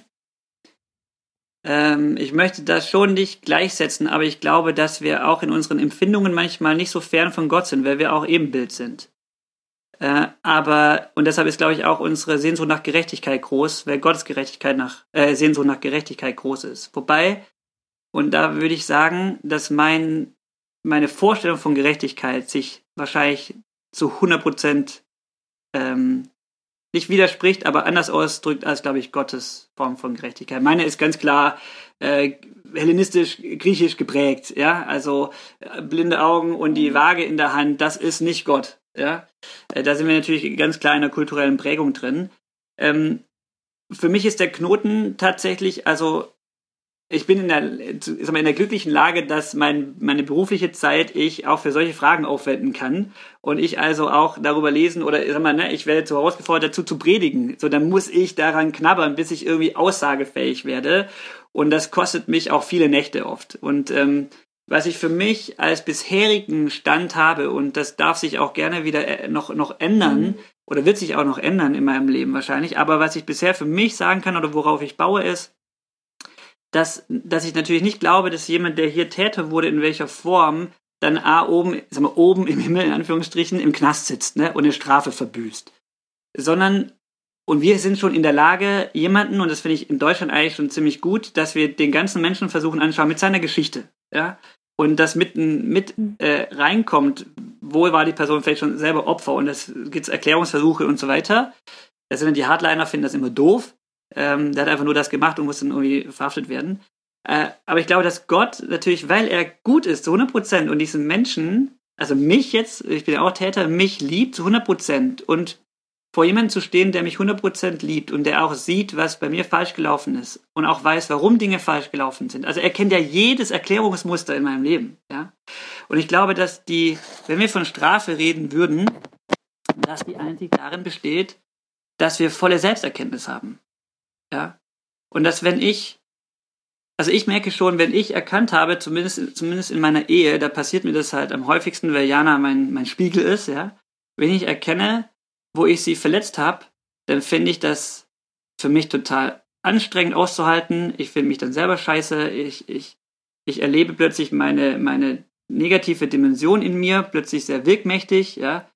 Ähm, ich möchte das schon nicht gleichsetzen, aber ich glaube, dass wir auch in unseren Empfindungen manchmal nicht so fern von Gott sind, weil wir auch Ebenbild sind. Äh, aber, und deshalb ist, glaube ich, auch unsere Sehnsucht nach Gerechtigkeit groß, weil Gottes Gerechtigkeit nach, äh, Sehnsucht nach Gerechtigkeit groß ist. Wobei, und da würde ich sagen, dass mein, meine Vorstellung von Gerechtigkeit sich wahrscheinlich zu 100 Prozent ähm, nicht widerspricht, aber anders ausdrückt als, glaube ich, Gottes Form von Gerechtigkeit. Meine ist ganz klar äh, hellenistisch, griechisch geprägt, ja, also äh, blinde Augen und die Waage in der Hand, das ist nicht Gott, ja. Äh, da sind wir natürlich ganz klar in der kulturellen Prägung drin. Ähm, für mich ist der Knoten tatsächlich, also ich bin in der, in der glücklichen Lage, dass mein, meine berufliche Zeit ich auch für solche Fragen aufwenden kann und ich also auch darüber lesen oder sag mal, ne, ich werde zu herausgefordert dazu zu predigen. So, dann muss ich daran knabbern, bis ich irgendwie aussagefähig werde und das kostet mich auch viele Nächte oft. Und ähm, was ich für mich als bisherigen Stand habe und das darf sich auch gerne wieder äh, noch noch ändern mhm. oder wird sich auch noch ändern in meinem Leben wahrscheinlich. Aber was ich bisher für mich sagen kann oder worauf ich baue ist dass, dass ich natürlich nicht glaube, dass jemand, der hier Täter wurde, in welcher Form, dann A, oben, sagen wir, oben im Himmel, in Anführungsstrichen, im Knast sitzt, ne, und eine Strafe verbüßt. Sondern, und wir sind schon in der Lage, jemanden, und das finde ich in Deutschland eigentlich schon ziemlich gut, dass wir den ganzen Menschen versuchen anschauen mit seiner Geschichte, ja, und das mit, mit äh, reinkommt, wo war die Person vielleicht schon selber Opfer und es gibt Erklärungsversuche und so weiter. Das sind dann die Hardliner, finden das immer doof. Ähm, der hat einfach nur das gemacht und muss dann irgendwie verhaftet werden. Äh, aber ich glaube, dass Gott natürlich, weil er gut ist zu 100 Prozent und diesen Menschen, also mich jetzt, ich bin ja auch Täter, mich liebt zu 100 Prozent und vor jemandem zu stehen, der mich 100 Prozent liebt und der auch sieht, was bei mir falsch gelaufen ist und auch weiß, warum Dinge falsch gelaufen sind. Also er kennt ja jedes Erklärungsmuster in meinem Leben, ja. Und ich glaube, dass die, wenn wir von Strafe reden würden, dass die einzig darin besteht, dass wir volle Selbsterkenntnis haben. Ja. Und dass wenn ich, also ich merke schon, wenn ich erkannt habe, zumindest, zumindest in meiner Ehe, da passiert mir das halt am häufigsten, weil Jana mein, mein Spiegel ist, ja. Wenn ich erkenne, wo ich sie verletzt habe, dann finde ich das für mich total anstrengend auszuhalten. Ich finde mich dann selber scheiße. Ich, ich, ich erlebe plötzlich meine, meine negative Dimension in mir, plötzlich sehr wirkmächtig, ja,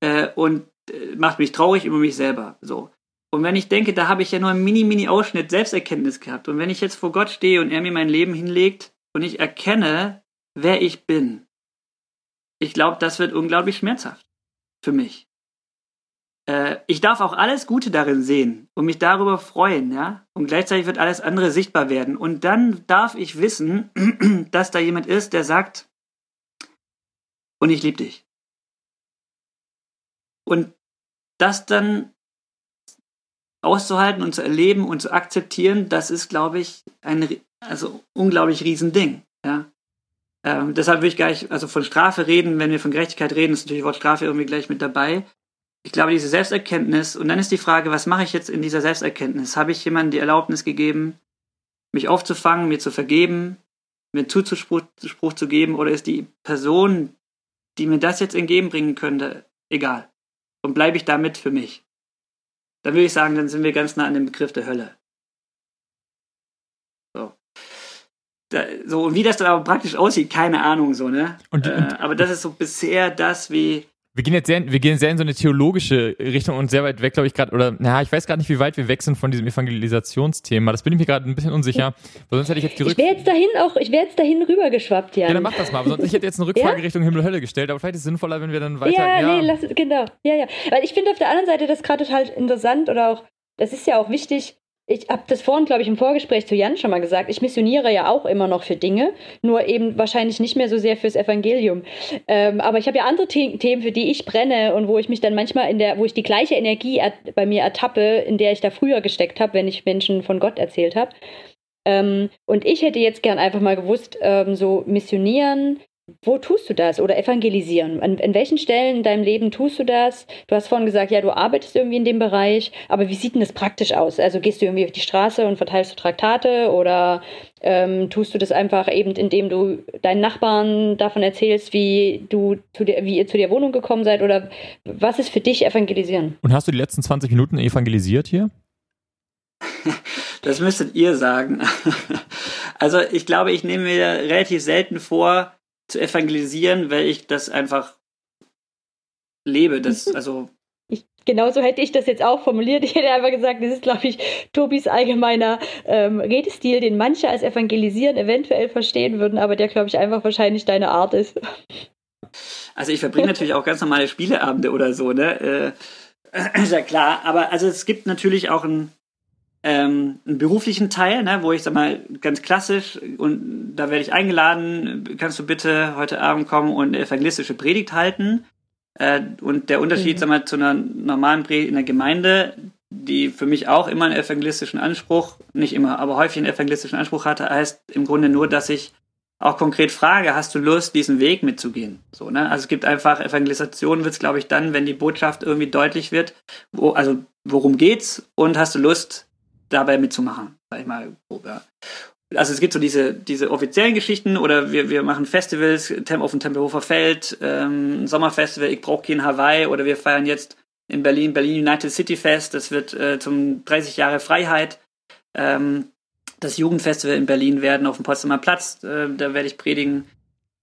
äh, und äh, macht mich traurig über mich selber. So. Und wenn ich denke, da habe ich ja nur einen mini-mini-Ausschnitt Selbsterkenntnis gehabt. Und wenn ich jetzt vor Gott stehe und er mir mein Leben hinlegt und ich erkenne, wer ich bin, ich glaube, das wird unglaublich schmerzhaft für mich. Äh, ich darf auch alles Gute darin sehen und mich darüber freuen, ja. Und gleichzeitig wird alles andere sichtbar werden. Und dann darf ich wissen, <clears throat> dass da jemand ist, der sagt, und ich liebe dich. Und das dann auszuhalten und zu erleben und zu akzeptieren, das ist, glaube ich, ein also unglaublich Riesending. Ja? Ähm, deshalb will ich gar nicht also von Strafe reden, wenn wir von Gerechtigkeit reden, ist natürlich Wort Strafe irgendwie gleich mit dabei. Ich glaube, diese Selbsterkenntnis, und dann ist die Frage, was mache ich jetzt in dieser Selbsterkenntnis? Habe ich jemandem die Erlaubnis gegeben, mich aufzufangen, mir zu vergeben, mir Zuzuspruch Spruch zu geben, oder ist die Person, die mir das jetzt entgegenbringen könnte, egal? Und bleibe ich damit für mich? Dann würde ich sagen, dann sind wir ganz nah an dem Begriff der Hölle. So. Da, so, und wie das dann aber praktisch aussieht, keine Ahnung, so, ne? Und, äh, und, aber das ist so bisher das, wie, wir gehen jetzt sehr, wir gehen sehr in so eine theologische Richtung und sehr weit weg, glaube ich, gerade, oder, na, ich weiß gerade nicht, wie weit wir weg sind von diesem Evangelisationsthema. Das bin ich mir gerade ein bisschen unsicher. Weil sonst hätte ich jetzt gerückt. Ich wäre jetzt dahin auch, ich wäre jetzt dahin rübergeschwappt, ja. Ja, dann mach das mal. Aber sonst, ich hätte jetzt eine Rückfrage ja? Richtung Himmel und Hölle gestellt, aber vielleicht ist es sinnvoller, wenn wir dann weiter. Ja, ja. nee, lass, genau. Ja, ja. Weil ich finde auf der anderen Seite das gerade total interessant oder auch, das ist ja auch wichtig, ich habe das vorhin, glaube ich, im Vorgespräch zu Jan schon mal gesagt. Ich missioniere ja auch immer noch für Dinge, nur eben wahrscheinlich nicht mehr so sehr fürs Evangelium. Ähm, aber ich habe ja andere The Themen, für die ich brenne und wo ich mich dann manchmal in der, wo ich die gleiche Energie bei mir ertappe, in der ich da früher gesteckt habe, wenn ich Menschen von Gott erzählt habe. Ähm, und ich hätte jetzt gern einfach mal gewusst, ähm, so missionieren, wo tust du das oder evangelisieren? An, an, welchen Stellen in deinem Leben tust du das? Du hast vorhin gesagt, ja, du arbeitest irgendwie in dem Bereich, aber wie sieht denn das praktisch aus? Also gehst du irgendwie auf die Straße und verteilst du Traktate oder ähm, tust du das einfach eben, indem du deinen Nachbarn davon erzählst, wie du zu dir, wie ihr zu der Wohnung gekommen seid oder was ist für dich evangelisieren? Und hast du die letzten 20 Minuten evangelisiert hier? <laughs> Das müsstet ihr sagen. <laughs> Also ich glaube, ich nehme mir relativ selten vor, zu evangelisieren, weil ich das einfach lebe. Das, also. Ich, genauso hätte ich das jetzt auch formuliert. Ich hätte einfach gesagt, das ist, glaube ich, Tobis allgemeiner ähm, Redestil, den manche als evangelisieren eventuell verstehen würden, aber der, glaube ich, einfach wahrscheinlich deine Art ist. Also ich verbringe natürlich auch ganz normale Spieleabende oder so, ne? Äh, <clears throat> ist ja klar. Aber also es gibt natürlich auch einen, ähm, einen beruflichen Teil, ne, wo ich sag mal ganz klassisch und da werde ich eingeladen, kannst du bitte heute Abend kommen und eine evangelistische Predigt halten. Äh, und der Unterschied, Mhm. sag mal, zu einer normalen Predigt in der Gemeinde, die für mich auch immer einen evangelistischen Anspruch, nicht immer, aber häufig einen evangelistischen Anspruch hatte, heißt im Grunde nur, dass ich auch konkret frage, hast du Lust, diesen Weg mitzugehen? So, ne? Also es gibt einfach, Evangelisation wird es, glaube ich, dann, wenn die Botschaft irgendwie deutlich wird, wo, also worum geht's und hast du Lust, dabei mitzumachen, sag ich mal. Also es gibt so diese, diese offiziellen Geschichten oder wir, wir machen Festivals, auf dem Tempelhofer Feld, ähm, Sommerfestival, ich brauche kein Hawaii oder wir feiern jetzt in Berlin, Berlin United City Fest, das wird äh, zum 30 Jahre Freiheit. Ähm, das Jugendfestival in Berlin werden auf dem Potsdamer Platz, äh, da werde ich predigen.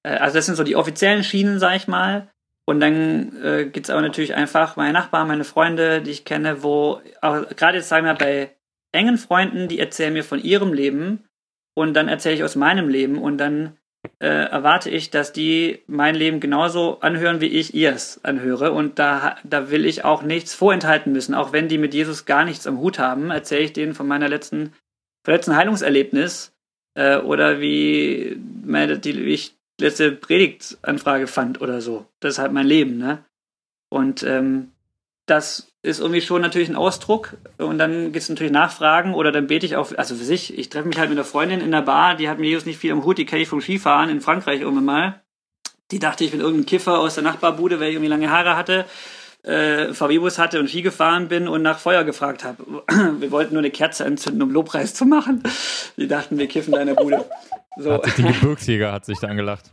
Äh, also das sind so die offiziellen Schienen, sag ich mal. Und dann äh, gibt's aber natürlich einfach meine Nachbarn, meine Freunde, die ich kenne, wo, gerade jetzt sagen wir bei engen Freunden, die erzählen mir von ihrem Leben und dann erzähle ich aus meinem Leben und dann äh, erwarte ich, dass die mein Leben genauso anhören, wie ich ihrs anhöre. Und da, da will ich auch nichts vorenthalten müssen. Auch wenn die mit Jesus gar nichts am Hut haben, erzähle ich denen von meiner letzten, von letzten Heilungserlebnis äh, oder wie, meine, die, wie ich letzte Predigtanfrage fand oder so. Das ist halt mein Leben, ne? Und ähm, das ist irgendwie schon natürlich ein Ausdruck. Und dann gibt es natürlich Nachfragen oder dann bete ich auf, also für sich, ich treffe mich halt mit einer Freundin in der Bar, die hat mir Jesus nicht viel am Hut, die kenne ich vom Skifahren in Frankreich irgendwann mal. Die dachte, ich bin irgendein Kiffer aus der Nachbarbude, weil ich irgendwie lange Haare hatte, äh, VW-Bus hatte und Ski gefahren bin und nach Feuer gefragt habe. <clears throat> Wir wollten nur eine Kerze entzünden, um Lobpreis zu machen. Die dachten, wir kiffen da in der Bude. So. Hat sich den Gebirgsjäger hat sich da angelacht.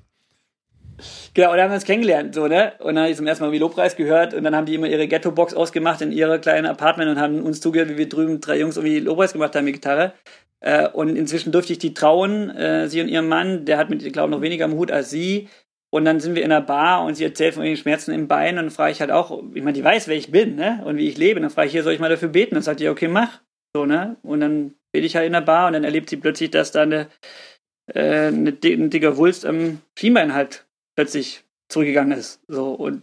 Genau, und dann haben wir uns kennengelernt, so, ne? Und dann habe ich zum ersten Mal wie Lobpreis gehört und dann haben die immer ihre Ghetto-Box ausgemacht in ihre kleinen Apartment und haben uns zugehört, wie wir drüben drei Jungs irgendwie Lobpreis gemacht haben mit Gitarre. Äh, und inzwischen durfte ich die trauen, äh, sie und ihrem Mann, der hat mit, ich glaube, noch weniger am Hut als sie. Und dann sind wir in der Bar und sie erzählt von ihren Schmerzen im Bein und dann frage ich halt auch, ich meine, die weiß, wer ich bin, ne? Und wie ich lebe. Und dann frage ich hier, soll ich mal dafür beten? Und dann sagt die, okay, mach. So, ne? Und dann bete ich halt in der Bar und dann erlebt sie plötzlich, dass da eine, äh, eine, ein dicker Wulst am Schienbein halt plötzlich zurückgegangen ist. So und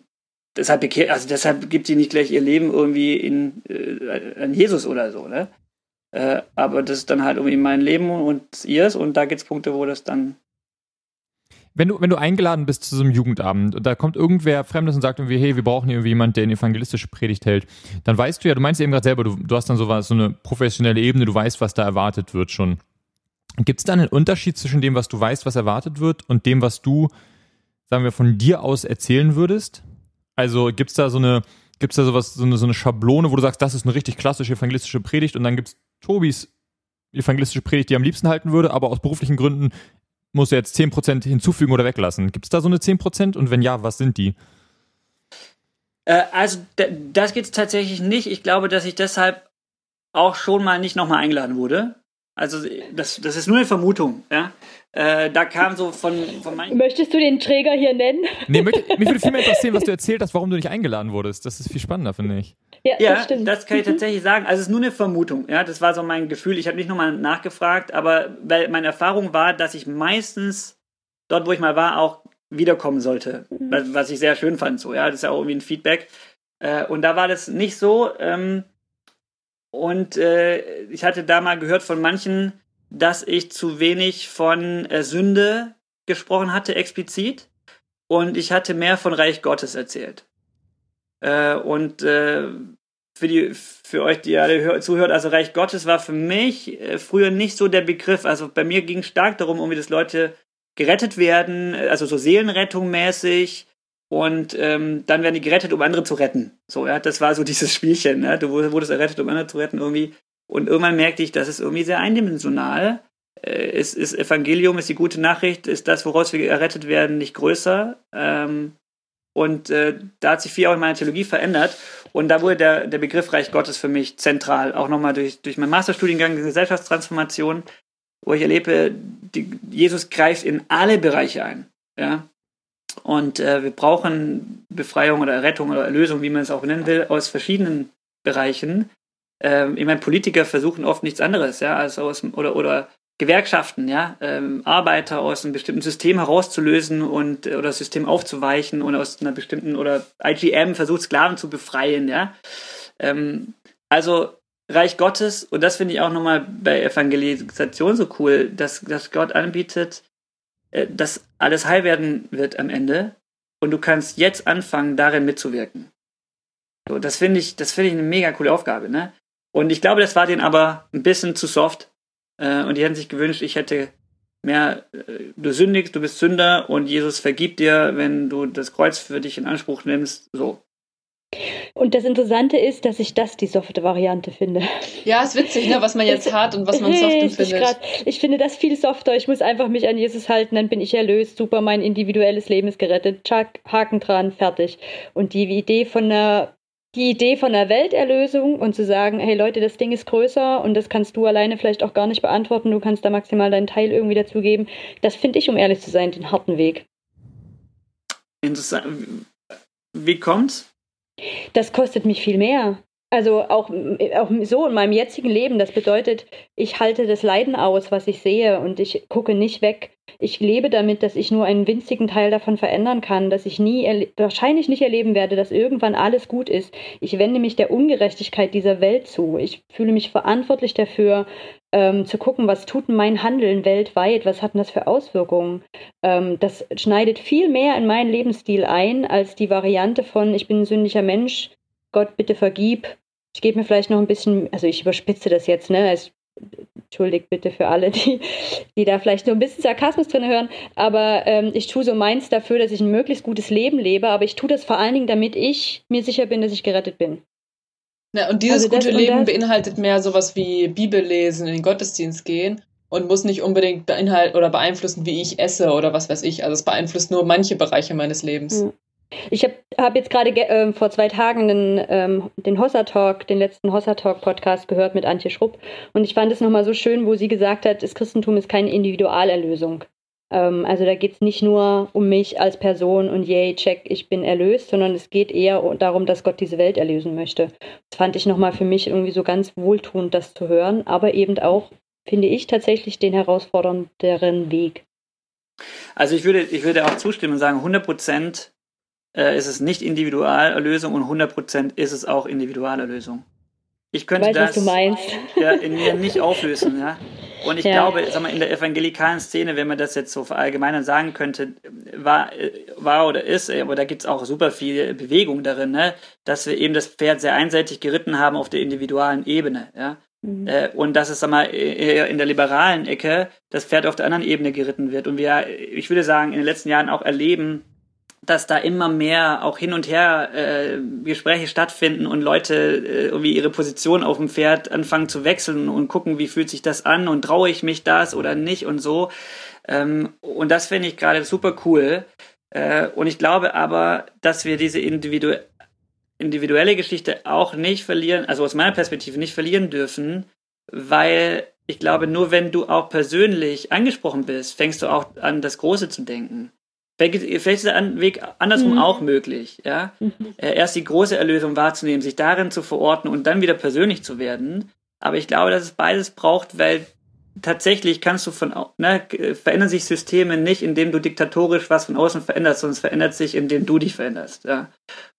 deshalb bekehrt, also deshalb gibt sie nicht gleich ihr Leben irgendwie in äh, an Jesus oder so, ne? Äh, aber das ist dann halt irgendwie mein Leben und ihrs und da gibt's Punkte, wo das dann Wenn du, wenn du eingeladen bist zu so einem Jugendabend und da kommt irgendwer Fremdes und sagt irgendwie, hey, wir brauchen irgendwie jemanden, der eine evangelistische Predigt hält, dann weißt du ja, du meinst eben gerade selber, du, du hast dann so, so eine professionelle Ebene, du weißt, was da erwartet wird schon. Gibt es da einen Unterschied zwischen dem, was du weißt, was erwartet wird und dem, was du, sagen wir, von dir aus erzählen würdest? Also gibt es da so eine, gibt's da sowas, so eine, so eine Schablone, wo du sagst, das ist eine richtig klassische evangelistische Predigt und dann gibt es Tobis evangelistische Predigt, die er am liebsten halten würde, aber aus beruflichen Gründen muss er jetzt 10% hinzufügen oder weglassen. Gibt es da so eine 10%? Und wenn ja, was sind die? Äh, also das gibt's tatsächlich nicht. Ich glaube, dass ich deshalb auch schon mal nicht nochmal eingeladen wurde. Also das, das ist nur eine Vermutung. Ja? Äh, da kam so von, von manchen Möchtest du den Träger hier nennen? Nee, mich, <laughs> mich würde viel mehr interessieren, was du erzählt hast, warum du nicht eingeladen wurdest. Das ist viel spannender, finde ich. Ja, Ja, das stimmt. das kann ich Mhm. tatsächlich sagen. Also es ist nur eine Vermutung. Ja, das war so mein Gefühl. Ich habe nicht nochmal nachgefragt, aber weil meine Erfahrung war, dass ich meistens dort, wo ich mal war, auch wiederkommen sollte, Mhm. was, was ich sehr schön fand. So, ja, das ist ja auch irgendwie ein Feedback. Äh, und da war das nicht so. Ähm, und äh, ich hatte da mal gehört von manchen, dass ich zu wenig von äh, Sünde gesprochen hatte, explizit. Und ich hatte mehr von Reich Gottes erzählt. Äh, und äh, für, die, für euch, die alle hör- zuhört, also Reich Gottes war für mich äh, früher nicht so der Begriff. Also bei mir ging es stark darum, irgendwie, dass Leute gerettet werden, also so Seelenrettung mäßig. Und ähm, dann werden die gerettet, um andere zu retten. So, ja, das war so <laughs> dieses Spielchen, ne? Du wurdest errettet, um andere zu retten irgendwie. Und irgendwann merkte ich, das ist irgendwie sehr eindimensional. Äh, ist, ist Evangelium, ist die gute Nachricht, ist das, woraus wir errettet werden, nicht größer. Ähm, und äh, da hat sich viel auch in meiner Theologie verändert. Und da wurde der, der Begriff Reich Gottes für mich zentral. Auch nochmal durch, durch meinen Masterstudiengang Gesellschaftstransformation, wo ich erlebe, die, Jesus greift in alle Bereiche ein. Ja? Und äh, wir brauchen Befreiung oder Rettung oder Erlösung, wie man es auch nennen will, aus verschiedenen Bereichen. Ähm, ich meine, Politiker versuchen oft nichts anderes, ja, als aus oder oder Gewerkschaften, ja, ähm, Arbeiter aus einem bestimmten System herauszulösen und äh, oder das System aufzuweichen und aus einer bestimmten oder IGM versucht Sklaven zu befreien, ja. Ähm, also Reich Gottes, und das finde ich auch nochmal bei Evangelisation so cool, dass, dass Gott anbietet, äh, dass alles heil werden wird am Ende und du kannst jetzt anfangen, darin mitzuwirken. So, das finde ich, das finde ich eine mega coole Aufgabe, ne? Und ich glaube, das war denen aber ein bisschen zu soft. Äh, und die hätten sich gewünscht, ich hätte mehr, äh, du sündigst, du bist Sünder und Jesus vergibt dir, wenn du das Kreuz für dich in Anspruch nimmst. So. Und das Interessante ist, dass ich das die softe Variante finde. Ja, ist witzig, ne, was man jetzt <laughs> hat und was man soft empfindet. grad. Ich finde das viel softer. Ich muss einfach mich an Jesus halten, dann bin ich erlöst. Super, mein individuelles Leben ist gerettet. Tschack, Haken dran, fertig. Und die Idee von einer die Idee von der Welterlösung und zu sagen, hey Leute, das Ding ist größer und das kannst du alleine vielleicht auch gar nicht beantworten, du kannst da maximal deinen Teil irgendwie dazugeben, das finde ich, um ehrlich zu sein, den harten Weg. Interessant. Wie kommt's? Das kostet mich viel mehr. Also auch, auch so in meinem jetzigen Leben, das bedeutet, ich halte das Leiden aus, was ich sehe und ich gucke nicht weg. Ich lebe damit, dass ich nur einen winzigen Teil davon verändern kann, dass ich nie, wahrscheinlich nicht erleben werde, dass irgendwann alles gut ist. Ich wende mich der Ungerechtigkeit dieser Welt zu. Ich fühle mich verantwortlich dafür, ähm, zu gucken, was tut mein Handeln weltweit, was hat denn das für Auswirkungen. Ähm, das schneidet viel mehr in meinen Lebensstil ein, als die Variante von, ich bin ein sündiger Mensch, Gott, bitte vergib. Ich gebe mir vielleicht noch ein bisschen, also ich überspitze das jetzt, ne? Es, entschuldigt bitte für alle, die, die da vielleicht nur ein bisschen Sarkasmus drin hören, aber ähm, ich tue so meins dafür, dass ich ein möglichst gutes Leben lebe, aber ich tue das vor allen Dingen, damit ich mir sicher bin, dass ich gerettet bin. Ja, und dieses Also gute Leben beinhaltet mehr sowas wie Bibel lesen, in den Gottesdienst gehen und muss nicht unbedingt beinhalten oder beeinflussen, wie ich esse oder was weiß ich. Also es beeinflusst nur manche Bereiche meines Lebens. Mhm. Ich habe hab jetzt gerade ge- ähm, vor zwei Tagen den, ähm, den Hossa Talk, den letzten Hossa Talk Podcast gehört mit Antje Schrupp und ich fand es nochmal so schön, wo sie gesagt hat, das Christentum ist keine Individualerlösung. Ähm, also da geht es nicht nur um mich als Person und yay, check, ich bin erlöst, sondern es geht eher darum, dass Gott diese Welt erlösen möchte. Das fand ich nochmal für mich irgendwie so ganz wohltuend, das zu hören, aber eben auch, finde ich, tatsächlich den herausfordernderen Weg. Also ich würde, ich würde auch zustimmen und sagen, 100% äh, ist es nicht Individualerlösung und 100% ist es auch Individualerlösung. Ich Ich könnte weiß, was das du meinst. ja, in mir nicht auflösen, ja. Und ich Ja. glaube, sag mal, in der evangelikalen Szene, wenn man das jetzt so verallgemeinern sagen könnte, war, äh, war oder ist, äh, aber da gibt's auch super viel Bewegung darin, ne, dass wir eben das Pferd sehr einseitig geritten haben auf der individualen Ebene, ja. Mhm. Äh, und dass es sag mal, eher in der liberalen Ecke das Pferd auf der anderen Ebene geritten wird. Und wir, ich würde sagen, in den letzten Jahren auch erleben, dass da immer mehr auch hin und her äh, Gespräche stattfinden und Leute äh, irgendwie ihre Position auf dem Pferd anfangen zu wechseln und gucken, wie fühlt sich das an und traue ich mich das oder nicht und so. Ähm, und das finde ich gerade super cool. Äh, und ich glaube aber, dass wir diese individu individuelle Geschichte auch nicht verlieren, also aus meiner Perspektive nicht verlieren dürfen, weil ich glaube, nur wenn du auch persönlich angesprochen bist, fängst du auch an, das Große zu denken. Vielleicht ist der Weg andersrum Mhm. auch möglich, ja. Äh, Erst die große Erlösung wahrzunehmen, sich darin zu verorten und dann wieder persönlich zu werden. Aber ich glaube, dass es beides braucht, weil tatsächlich kannst du von, ne, verändern sich Systeme nicht, indem du diktatorisch was von außen veränderst, sondern es verändert sich, indem du dich veränderst, ja.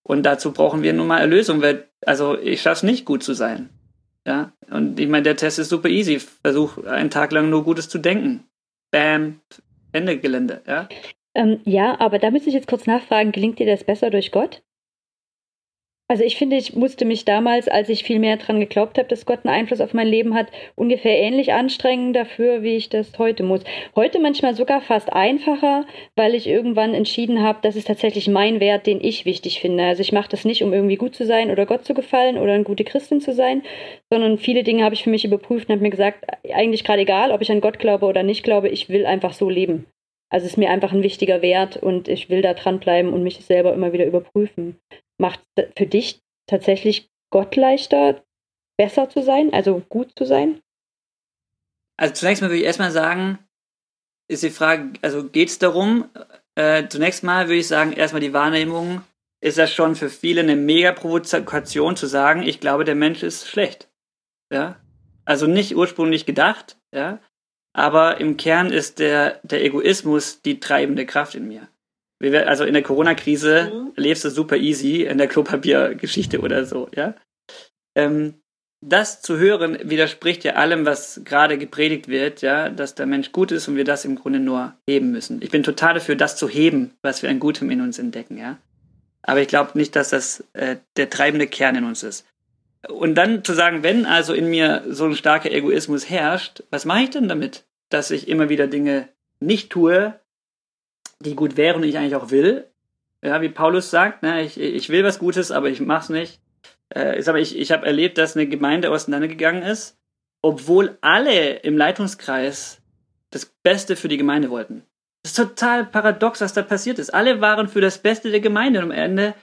Und dazu brauchen wir nun mal Erlösung, weil, also ich schaff's nicht, gut zu sein. Ja. Und ich meine, der Test ist super easy. Versuch einen Tag lang nur Gutes zu denken. Bam, Ende Gelände, ja. Ähm, ja, aber da müsste ich jetzt kurz nachfragen, gelingt dir das besser durch Gott? Also ich finde, ich musste mich damals, als ich viel mehr dran geglaubt habe, dass Gott einen Einfluss auf mein Leben hat, ungefähr ähnlich anstrengen dafür, wie ich das heute muss. Heute manchmal sogar fast einfacher, weil ich irgendwann entschieden habe, das ist tatsächlich mein Wert, den ich wichtig finde. Also ich mache das nicht, um irgendwie gut zu sein oder Gott zu gefallen oder eine gute Christin zu sein, sondern viele Dinge habe ich für mich überprüft und habe mir gesagt, eigentlich gerade egal, ob ich an Gott glaube oder nicht glaube, ich will einfach so leben. Also es ist mir einfach ein wichtiger Wert und ich will da dranbleiben und mich selber immer wieder überprüfen. Macht für dich tatsächlich Gott leichter, besser zu sein, also gut zu sein? Also zunächst mal würde ich erstmal sagen, ist die Frage, also geht es darum, äh, zunächst mal würde ich sagen, erstmal die Wahrnehmung, ist das schon für viele eine mega Provokation zu sagen, ich glaube, der Mensch ist schlecht. Ja? Also nicht ursprünglich gedacht, ja, aber im Kern ist der, der Egoismus die treibende Kraft in mir. Also in der Corona-Krise lebst du super easy in der Klopapiergeschichte oder so, ja. ähm, das zu hören widerspricht ja allem, was gerade gepredigt wird, ja, dass der Mensch gut ist und wir das im Grunde nur heben müssen. Ich bin total dafür, das zu heben, was wir an Gutem in uns entdecken, ja. Aber ich glaube nicht, dass das äh, der treibende Kern in uns ist. Und dann zu sagen, wenn also in mir so ein starker Egoismus herrscht, was mache ich denn damit? Dass ich immer wieder Dinge nicht tue, die gut wären und ich eigentlich auch will. Ja, wie Paulus sagt, ne, ich, ich will was Gutes, aber ich mach's nicht. Äh, ich ich, ich habe erlebt, dass eine Gemeinde auseinandergegangen ist, obwohl alle im Leitungskreis das Beste für die Gemeinde wollten. Das ist total paradox, was da passiert ist. Alle waren für das Beste der Gemeinde und am Ende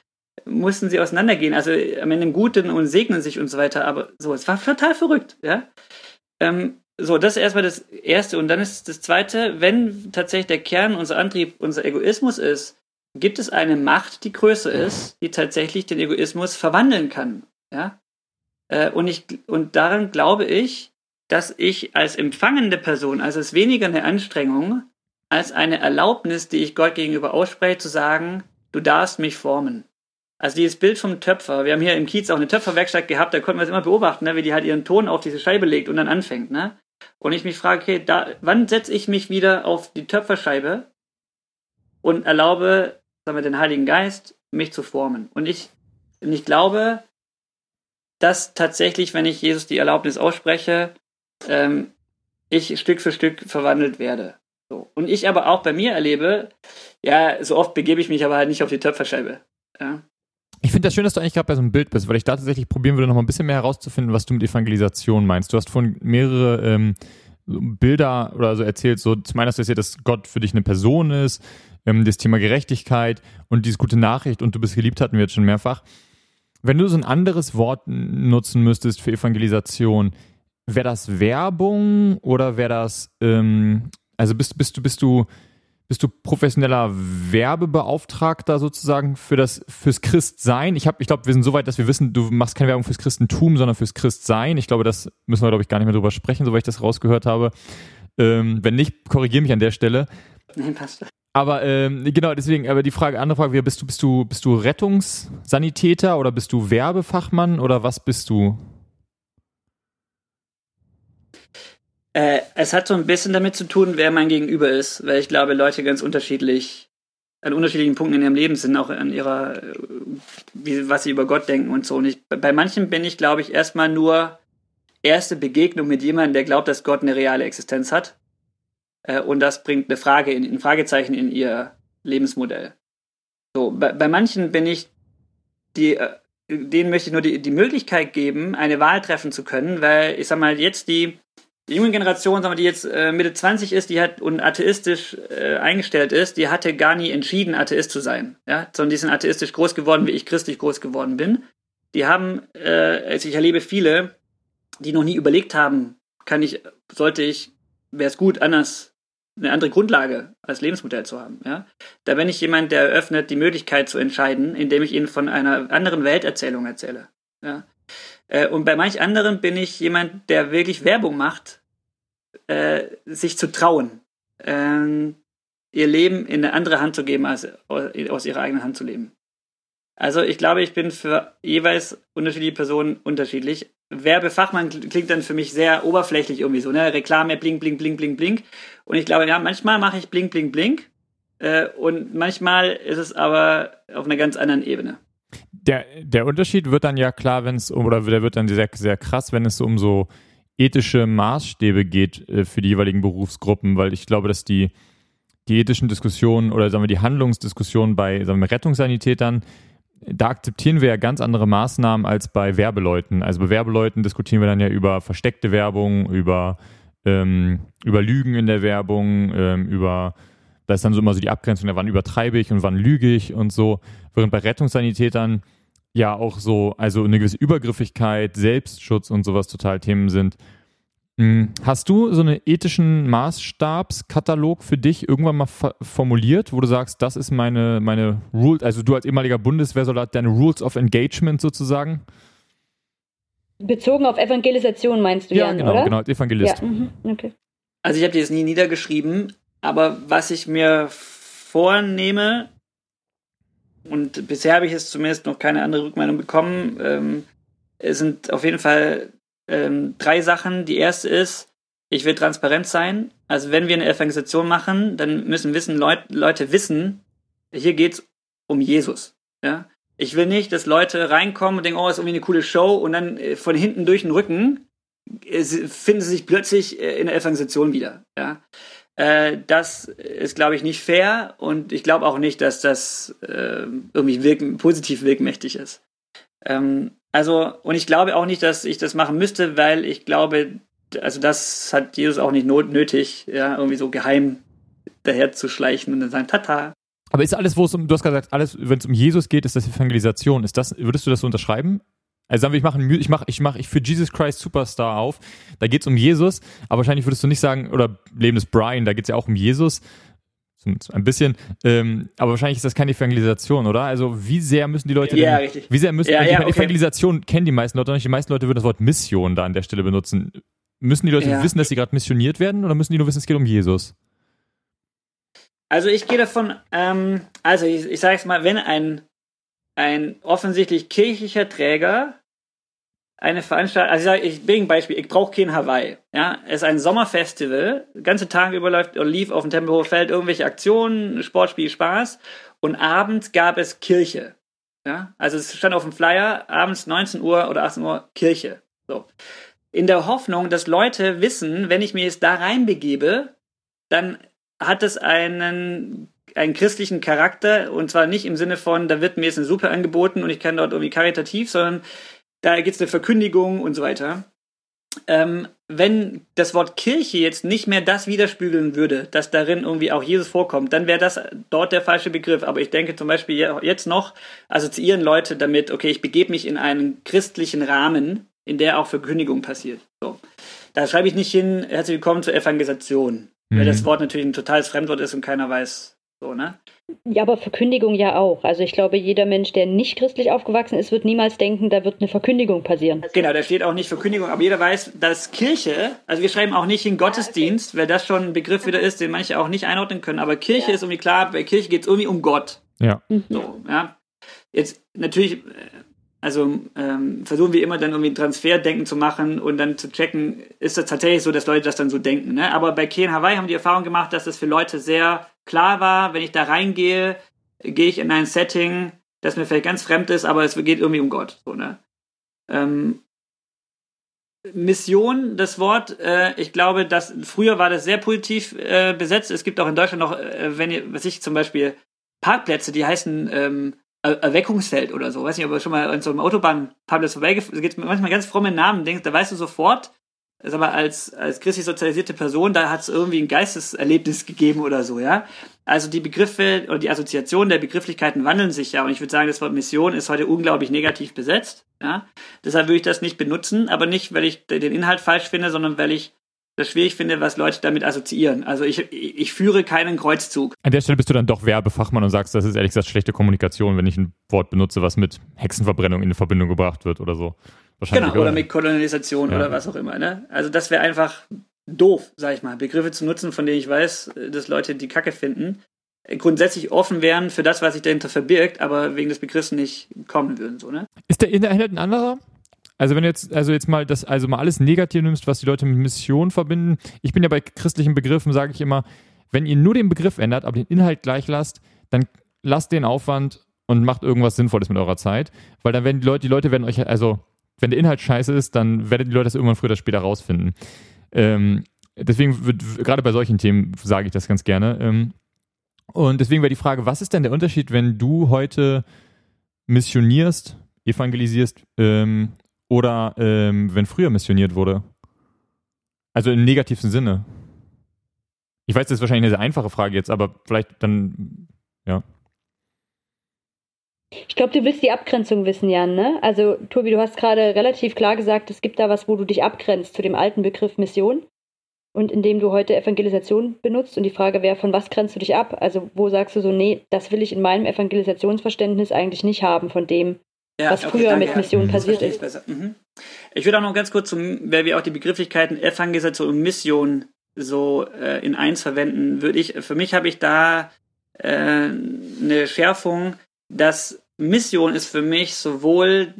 mussten sie auseinandergehen. Also am Ende im Guten und segnen sich und so weiter. Aber so, es war total verrückt, ja. Ähm, so, das ist erstmal das Erste. Und dann ist das Zweite, wenn tatsächlich der Kern, unser Antrieb, unser Egoismus ist, gibt es eine Macht, die größer ist, die tatsächlich den Egoismus verwandeln kann. Ja? Äh, und, ich, und daran glaube ich, dass ich als empfangende Person, also es ist weniger eine Anstrengung, als eine Erlaubnis, die ich Gott gegenüber ausspreche, zu sagen, du darfst mich formen. Also dieses Bild vom Töpfer, wir haben hier im Kiez auch eine Töpferwerkstatt gehabt, da konnten wir es immer beobachten, ne, wie die halt ihren Ton auf diese Scheibe legt und dann anfängt. Ne? Und ich mich frage, okay, da, wann setze ich mich wieder auf die Töpferscheibe und erlaube sagen wir, den Heiligen Geist, mich zu formen. Und ich, und ich glaube, dass tatsächlich, wenn ich Jesus die Erlaubnis ausspreche, ähm, ich Stück für Stück verwandelt werde. So. Und ich aber auch bei mir erlebe, ja, so oft begebe ich mich aber halt nicht auf die Töpferscheibe. Ja. Ich finde das schön, dass du eigentlich gerade bei so einem Bild bist, weil ich da tatsächlich probieren würde, noch mal ein bisschen mehr herauszufinden, was du mit Evangelisation meinst. Du hast von mehrere ähm, Bilder oder so erzählt, so zum einen hast du erzählt, dass Gott für dich eine Person ist, ähm, das Thema Gerechtigkeit und diese gute Nachricht und du bist geliebt hatten wir jetzt schon mehrfach. Wenn du so ein anderes Wort nutzen müsstest für Evangelisation, wäre das Werbung oder wäre das, ähm, also bist, bist du, bist du, bist du professioneller Werbebeauftragter sozusagen für das fürs Christsein? Ich habe, ich glaube, wir sind so weit, dass wir wissen, du machst keine Werbung fürs Christentum, sondern fürs Christsein. Ich glaube, das müssen wir, glaube ich, gar nicht mehr drüber sprechen, soweit ich das rausgehört habe. Ähm, wenn nicht, korrigiere mich an der Stelle. Nein, passt. Aber ähm, genau, deswegen, aber die Frage, andere Frage, bist du, bist du, bist du Rettungssanitäter oder bist du Werbefachmann oder was bist du? Äh, es hat so ein bisschen damit zu tun, wer mein Gegenüber ist, weil ich glaube, Leute ganz unterschiedlich an unterschiedlichen Punkten in ihrem Leben sind, auch an ihrer, äh, wie, was sie über Gott denken und so. Und ich, bei manchen bin ich, glaube ich, erstmal nur erste Begegnung mit jemandem, der glaubt, dass Gott eine reale Existenz hat. Äh, und das bringt eine Frage, in, ein Fragezeichen in ihr Lebensmodell. So, bei, bei manchen bin ich die, äh, denen möchte ich nur die, die Möglichkeit geben, eine Wahl treffen zu können, weil ich sag mal, jetzt die, die junge Generation, sagen wir, die jetzt äh, Mitte 20 ist, die hat und atheistisch äh, eingestellt ist, die hatte gar nie entschieden, Atheist zu sein. Ja? Sondern die sind atheistisch groß geworden, wie ich christlich groß geworden bin. Die haben, äh, also ich erlebe viele, die noch nie überlegt haben, kann ich, sollte ich, wäre es gut, anders eine andere Grundlage als Lebensmodell zu haben. Ja? Da bin ich jemand, der eröffnet, die Möglichkeit zu entscheiden, indem ich ihnen von einer anderen Welterzählung erzähle. Ja? Äh, und bei manch anderen bin ich jemand, der wirklich Werbung macht, äh, sich zu trauen, äh, ihr Leben in eine andere Hand zu geben, als aus ihrer eigenen Hand zu leben. Also ich glaube, ich bin für jeweils unterschiedliche Personen unterschiedlich. Werbefachmann klingt dann für mich sehr oberflächlich irgendwie so, ne? Reklame, blink, blink, blink, blink, blink. Und ich glaube, ja, manchmal mache ich blink, blink, blink. Äh, und manchmal ist es aber auf einer ganz anderen Ebene. Der, der Unterschied wird dann ja klar, wenn es um, oder der wird dann sehr, sehr krass, wenn es um so ethische Maßstäbe geht äh, für die jeweiligen Berufsgruppen, weil ich glaube, dass die, die ethischen Diskussionen oder sagen wir die Handlungsdiskussionen bei sagen wir, Rettungssanitätern da akzeptieren wir ja ganz andere Maßnahmen als bei Werbeleuten. Also bei Werbeleuten diskutieren wir dann ja über versteckte Werbung, über, ähm, über Lügen in der Werbung, ähm, über, da ist dann so immer so die Abgrenzung, wann übertreibe ich und wann lüge ich und so. Während bei Rettungssanitätern ja auch so, also eine gewisse Übergriffigkeit, Selbstschutz und sowas total Themen sind. Hm, hast du so einen ethischen Maßstabskatalog für dich irgendwann mal formuliert, wo du sagst, das ist meine, meine Rules, also du als ehemaliger Bundeswehrsoldat, deine Rules of Engagement sozusagen? Bezogen auf Evangelisation meinst du, ja, Jan, genau, oder? genau, als Evangelist. Ja, mhm, okay. Also ich habe die jetzt nie niedergeschrieben, aber was ich mir vornehme, und bisher habe ich es zumindest noch keine andere Rückmeldung bekommen, ähm, es sind auf jeden Fall ähm, drei Sachen. Die erste ist, ich will transparent sein. Also wenn wir eine Evangelisation machen, dann müssen wissen, Leut, Leute wissen, hier geht's um Jesus. Ja? Ich will nicht, dass Leute reinkommen und denken, oh, ist irgendwie eine coole Show und dann äh, von hinten durch den Rücken äh, finden sie sich plötzlich äh, in der Evangelisation wieder. Ja? Äh, das ist, glaube ich, nicht fair und ich glaube auch nicht, dass das äh, irgendwie wirken, positiv wirkmächtig ist. Ähm, also, und ich glaube auch nicht, dass ich das machen müsste, weil ich glaube, also das hat Jesus auch nicht not nötig, ja, irgendwie so geheim daher zu schleichen und dann sagen, tata. Aber ist alles, wo es um, du hast gesagt, alles, wenn es um Jesus geht, ist das Evangelisation. Ist das, würdest du das so unterschreiben? Also sagen wir, ich mache ich mache ich mache ich für Jesus Christ Superstar auf. Da geht es um Jesus, aber wahrscheinlich würdest du nicht sagen oder Leben des Brian, da geht es ja auch um Jesus. Ein bisschen, ähm, aber wahrscheinlich ist das keine Evangelisation, oder? Also wie sehr müssen die Leute Ja, denn, richtig. wie sehr müssen Ja, ja, okay. Evangelisation kennen die meisten Leute nicht. Die meisten Leute würden das Wort Mission da an der Stelle benutzen. Müssen die Leute Ja. wissen, dass sie gerade missioniert werden oder müssen die nur wissen, es geht um Jesus? Also ich gehe davon, ähm, also ich, ich sage es mal, wenn ein, ein offensichtlich kirchlicher Träger eine Veranstaltung, also ich, sag, ich bringe Beispiel, ich brauche kein Hawaii. Ja, es ist ein Sommerfestival, ganze Tage über läuft oder lief auf dem Tempelhofer Feld irgendwelche Aktionen, Sportspiel, Spaß und abends gab es Kirche. Ja, also es stand auf dem Flyer, abends 19 Uhr oder 18 Uhr Kirche. So. In der Hoffnung, dass Leute wissen, wenn ich mich jetzt da reinbegebe, dann hat es einen, einen christlichen Charakter und zwar nicht im Sinne von, da wird mir jetzt eine Suppe angeboten und ich kann dort irgendwie karitativ, sondern da gibt es eine Verkündigung und so weiter. Ähm, wenn das Wort Kirche jetzt nicht mehr das widerspiegeln würde, dass darin irgendwie auch Jesus vorkommt, dann wäre das dort der falsche Begriff. Aber ich denke zum Beispiel je- jetzt noch assoziieren Leute damit, okay, ich begebe mich in einen christlichen Rahmen, in der auch Verkündigung passiert. So. Da schreibe ich nicht hin, herzlich willkommen zur Evangelisation, weil Mhm. das Wort natürlich ein totales Fremdwort ist und keiner weiß, so, ne? Ja, aber Verkündigung ja auch. Also ich glaube, jeder Mensch, der nicht christlich aufgewachsen ist, wird niemals denken, da wird eine Verkündigung passieren. Genau, da steht auch nicht Verkündigung, aber jeder weiß, dass Kirche, also wir schreiben auch nicht in Gottesdienst, weil das schon ein Begriff wieder ist, den manche auch nicht einordnen können, aber Kirche ist irgendwie klar, bei Kirche geht es irgendwie um Gott. Ja. So, ja. Jetzt natürlich, äh, also ähm, versuchen wir immer dann irgendwie Transferdenken zu machen und dann zu checken, ist das tatsächlich so, dass Leute das dann so denken. Ne? Aber bei Keen Hawaii haben die Erfahrung gemacht, dass das für Leute sehr klar war, wenn ich da reingehe, gehe ich in ein Setting, das mir vielleicht ganz fremd ist, aber es geht irgendwie um Gott. So, ne? ähm, Mission, das Wort, äh, ich glaube, dass früher war das sehr positiv äh, besetzt. Es gibt auch in Deutschland noch, äh, wenn ihr, was ich zum Beispiel, Parkplätze, die heißen ähm, Erweckungsfeld oder so. Weiß nicht, ob du schon mal an so einem Autobahnparkplatz vorbeigefahren gibt manchmal ganz fromme Namen, denkst, da weißt du sofort, ist aber als, als christlich sozialisierte Person, da hat es irgendwie ein Geisteserlebnis gegeben oder so, ja. Also die Begriffe oder die Assoziationen der Begrifflichkeiten wandeln sich ja und ich würde sagen, das Wort Mission ist heute unglaublich negativ besetzt, ja. Deshalb würde ich das nicht benutzen, aber nicht, weil ich den Inhalt falsch finde, sondern weil ich das schwierig finde, was Leute damit assoziieren. Also ich, ich führe keinen Kreuzzug. An der Stelle bist du dann doch Werbefachmann und sagst, das ist ehrlich gesagt schlechte Kommunikation, wenn ich ein Wort benutze, was mit Hexenverbrennung in Verbindung gebracht wird oder so. Wahrscheinlich. Genau, oder mit Kolonialisation Ja. oder was auch immer. Ne? Also das wäre einfach doof, sag ich mal, Begriffe zu nutzen, von denen ich weiß, dass Leute die Kacke finden, grundsätzlich offen wären für das, was sich dahinter verbirgt, aber wegen des Begriffs nicht kommen würden. So, ne? Ist der Inhalt ein anderer? Also wenn du jetzt, also jetzt mal das, also mal alles negativ nimmst, was die Leute mit Mission verbinden. Ich bin ja bei christlichen Begriffen, sage ich immer, wenn ihr nur den Begriff ändert, aber den Inhalt gleich lasst, dann lasst den Aufwand und macht irgendwas Sinnvolles mit eurer Zeit. Weil dann werden die Leute, die Leute werden euch, also wenn der Inhalt scheiße ist, dann werden die Leute das irgendwann früher oder später rausfinden. Ähm, deswegen wird, gerade bei solchen Themen sage ich das ganz gerne. Ähm, und deswegen wäre die Frage, was ist denn der Unterschied, wenn du heute missionierst, evangelisierst ähm, oder ähm, wenn früher missioniert wurde? Also im negativsten Sinne. Ich weiß, das ist wahrscheinlich eine sehr einfache Frage jetzt, aber vielleicht dann, ja. Ich glaube, du willst die Abgrenzung wissen, Jan, ne? Also, Tobi, du hast gerade relativ klar gesagt, es gibt da was, wo du dich abgrenzt zu dem alten Begriff Mission. Und indem du heute Evangelisation benutzt und die Frage wäre, von was grenzt du dich ab? Also, wo sagst du so, nee, das will ich in meinem Evangelisationsverständnis eigentlich nicht haben von dem, Ja, was früher mit Mission Jetzt passiert verstehe ich's ist. besser. Mhm. Ich würde auch noch ganz kurz, zum, weil wir auch die Begrifflichkeiten Evangelisation und Mission so äh, in eins verwenden, würde ich, für mich habe ich da äh, eine Schärfung, dass Mission ist für mich sowohl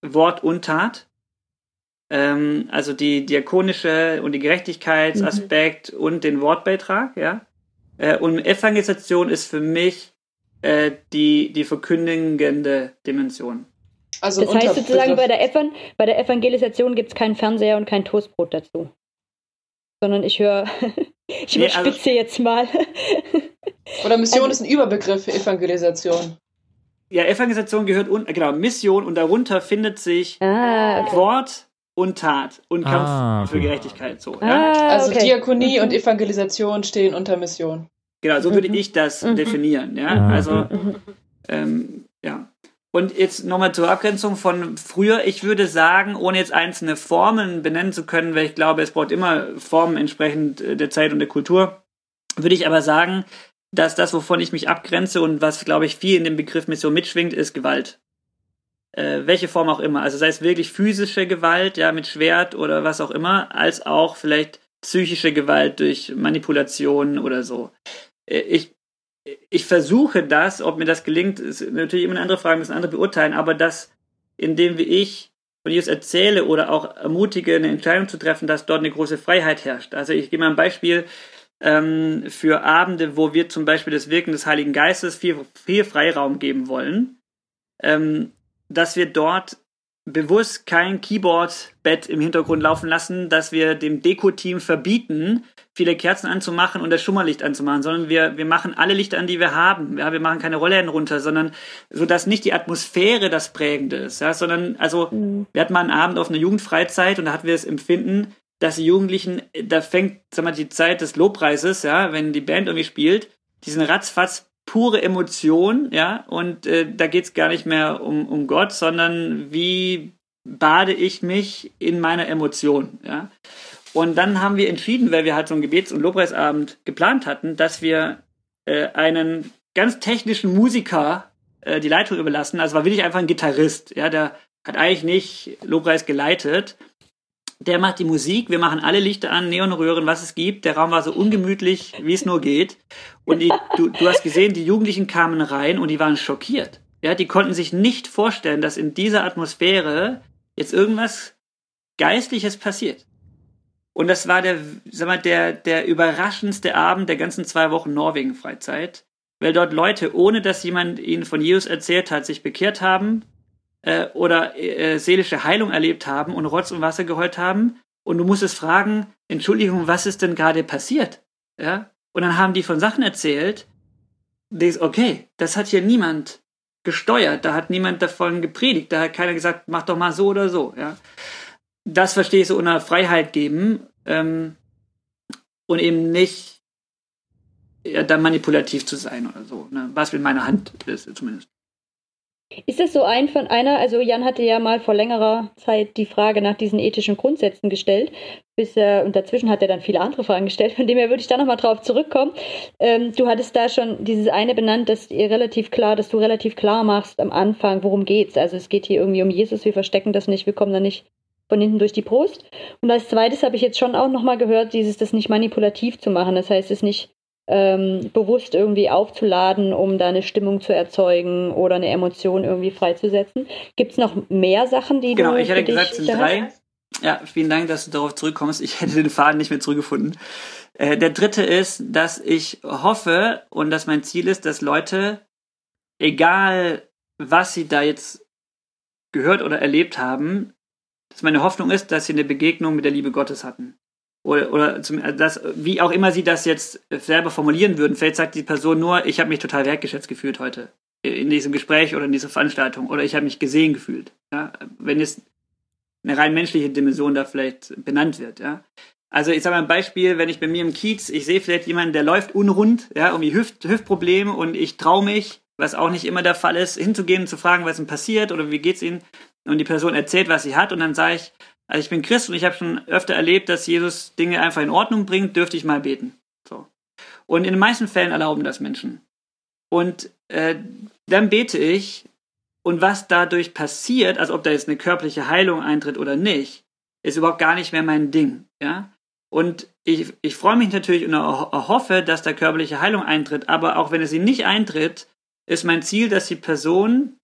Wort und Tat. Ähm, also die diakonische und die Gerechtigkeitsaspekt und den Wortbeitrag, ja. Äh, und Evangelisation ist für mich äh, die, die verkündigende Dimension. Also Das heißt sozusagen, bei der, Evan bei der Evangelisation gibt es keinen Fernseher und kein Toastbrot dazu. Sondern ich höre, <laughs> ich Nee, also- überspitze jetzt mal. <laughs> Oder Mission Also- ist ein Überbegriff für Evangelisation. Ja, Evangelisation gehört unten, genau, Mission und darunter findet sich ah, okay. Wort und Tat und Kampf Ah, für okay. Gerechtigkeit. So, ja? Ah, Also okay. Diakonie Mhm. und Evangelisation stehen unter Mission. Genau, so würde Mhm. ich das Mhm. definieren. Ja, Ah, also Mhm. ähm, ja. Und jetzt nochmal zur Abgrenzung von früher. Ich würde sagen, ohne jetzt einzelne Formen benennen zu können, weil ich glaube, es braucht immer Formen entsprechend äh, der Zeit und der Kultur, würde ich aber sagen, dass das, wovon ich mich abgrenze und was, glaube ich, viel in dem Begriff Mission mitschwingt, ist Gewalt. Äh, welche Form auch immer. Also sei es wirklich physische Gewalt, ja, mit Schwert oder was auch immer, als auch vielleicht psychische Gewalt durch Manipulation oder so. Äh, ich, ich versuche das, ob mir das gelingt, ist natürlich immer eine andere Frage, müssen andere beurteilen, aber das, indem ich von Jesus erzähle oder auch ermutige, eine Entscheidung zu treffen, dass dort eine große Freiheit herrscht. Also ich gebe mal ein Beispiel ähm, für Abende, wo wir zum Beispiel das Wirken des Heiligen Geistes viel, viel Freiraum geben wollen, ähm, dass wir dort bewusst kein Keyboard-Bett im Hintergrund laufen lassen, dass wir dem Deko-Team verbieten, viele Kerzen anzumachen und das Schummerlicht anzumachen, sondern wir, wir machen alle Lichter an, die wir haben. Ja, wir machen keine Rollläden runter, sondern so, dass nicht die Atmosphäre das Prägende ist, ja, sondern, also, Mhm. wir hatten mal einen Abend auf einer Jugendfreizeit und da hatten wir das Empfinden, dass die Jugendlichen, da fängt, sag mal, die Zeit des Lobpreises, ja, wenn die Band irgendwie spielt, diesen ratzfatz pure Emotion, ja, und äh, da geht's gar nicht mehr um, um Gott, sondern wie bade ich mich in meiner Emotion, ja. Und dann haben wir entschieden, weil wir halt so einen Gebets- und Lobpreisabend geplant hatten, dass wir äh, einen ganz technischen Musiker äh, die Leitung überlassen. Also war wirklich einfach ein Gitarrist, ja, der hat eigentlich nicht Lobpreis geleitet. Der macht die Musik, wir machen alle Lichter an, Neonröhren, was es gibt. Der Raum war so ungemütlich, wie es nur geht. Und die, du, du hast gesehen, die Jugendlichen kamen rein und die waren schockiert. Ja, die konnten sich nicht vorstellen, dass in dieser Atmosphäre jetzt irgendwas Geistliches passiert. Und das war der, sag mal, der, der überraschendste Abend der ganzen zwei Wochen Norwegen-Freizeit, weil dort Leute, ohne dass jemand ihnen von Jesus erzählt hat, sich bekehrt haben äh, oder äh, seelische Heilung erlebt haben und Rotz und Wasser geheult haben. Und du musstest fragen, Entschuldigung, was ist denn gerade passiert? Ja? Und dann haben die von Sachen erzählt, denkst, okay, das hat hier niemand gesteuert, da hat niemand davon gepredigt, da hat keiner gesagt, mach doch mal so oder so, ja. Das verstehe ich so unter Freiheit geben ähm, und eben nicht ja, dann manipulativ zu sein oder so, ne? was in meiner Hand ist zumindest. Ist das so ein von einer, also Jan hatte ja mal vor längerer Zeit die Frage nach diesen ethischen Grundsätzen gestellt, bis er, und dazwischen hat er dann viele andere Fragen gestellt, von dem her würde ich da nochmal drauf zurückkommen. Ähm, du hattest da schon dieses eine benannt, dass ihr relativ klar, dass du relativ klar machst am Anfang, worum geht's. Also es geht hier irgendwie um Jesus, wir verstecken das nicht, wir kommen da nicht von hinten durch die Brust. Und als zweites habe ich jetzt schon auch nochmal gehört, dieses, das nicht manipulativ zu machen. Das heißt, es nicht ähm, bewusst irgendwie aufzuladen, um da eine Stimmung zu erzeugen oder eine Emotion irgendwie freizusetzen. Gibt es noch mehr Sachen, die Genau, du ich hatte für dich gesagt, es sind drei. hast? Ja, vielen Dank, dass du darauf zurückkommst. Ich hätte den Faden nicht mehr zurückgefunden. Äh, der dritte ist, dass ich hoffe und dass mein Ziel ist, dass Leute, egal was sie da jetzt gehört oder erlebt haben, dass meine Hoffnung ist, dass sie eine Begegnung mit der Liebe Gottes hatten. Oder, oder zum, also das, wie auch immer sie das jetzt selber formulieren würden. Vielleicht sagt die Person nur, ich habe mich total wertgeschätzt gefühlt heute in diesem Gespräch oder in dieser Veranstaltung oder ich habe mich gesehen gefühlt. Ja? Wenn jetzt eine rein menschliche Dimension da vielleicht benannt wird. Ja? Also ich sage mal ein Beispiel, wenn ich bei mir im Kiez, ich sehe vielleicht jemanden, der läuft unrund, ja, irgendwie Hüft, Hüftprobleme und ich traue mich, was auch nicht immer der Fall ist, hinzugehen und zu fragen, was ihm passiert oder wie geht's ihnen und die Person erzählt, was sie hat und dann sage ich, also ich bin Christ und ich habe schon öfter erlebt, dass Jesus Dinge einfach in Ordnung bringt, dürfte ich mal beten. So. Und in den meisten Fällen erlauben das Menschen. Und äh, dann bete ich und was dadurch passiert, also ob da jetzt eine körperliche Heilung eintritt oder nicht, ist überhaupt gar nicht mehr mein Ding. Ja? Und ich, ich freue mich natürlich und hoffe, dass da körperliche Heilung eintritt, aber auch wenn es sie nicht eintritt, ist mein Ziel, dass die Person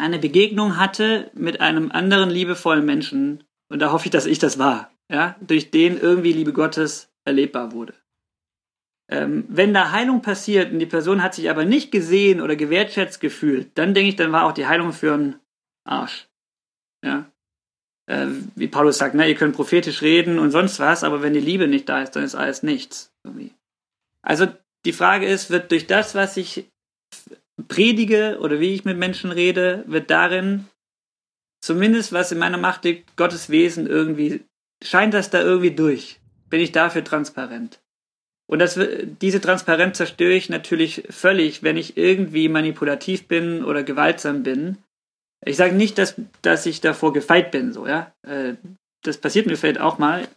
eine Begegnung hatte mit einem anderen liebevollen Menschen, und da hoffe ich, dass ich das war, ja, durch den irgendwie Liebe Gottes erlebbar wurde. Ähm, wenn da Heilung passiert und die Person hat sich aber nicht gesehen oder gewertschätzt gefühlt, dann denke ich, dann war auch die Heilung für einen Arsch. Ja. Äh, wie Paulus sagt, ne, ihr könnt prophetisch reden und sonst was, aber wenn die Liebe nicht da ist, dann ist alles nichts. Irgendwie. Also die Frage ist, wird durch das, was ich predige oder wie ich mit Menschen rede, wird darin zumindest was in meiner Macht liegt, Gottes Wesen irgendwie, scheint das da irgendwie durch? Bin ich dafür transparent? Und das, diese Transparenz zerstöre ich natürlich völlig, wenn ich irgendwie manipulativ bin oder gewaltsam bin. Ich sage nicht, dass, dass ich davor gefeit bin, so, ja. Äh, das passiert mir vielleicht auch mal,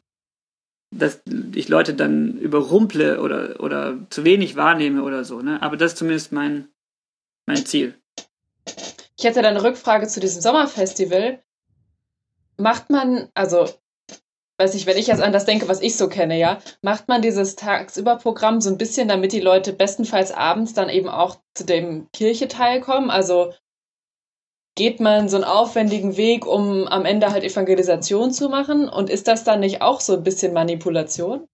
dass ich Leute dann überrumple oder, oder zu wenig wahrnehme oder so, ne? Aber das ist zumindest mein, mein Ziel. Ich hätte da eine Rückfrage zu diesem Sommerfestival. Macht man, also, weiß ich, wenn ich jetzt an das denke, was ich so kenne, ja, macht man dieses Tagsüberprogramm so ein bisschen, damit die Leute bestenfalls abends dann eben auch zu dem Kircheteil kommen? Also geht man so einen aufwendigen Weg, um am Ende halt Evangelisation zu machen? Und ist das dann nicht auch so ein bisschen Manipulation?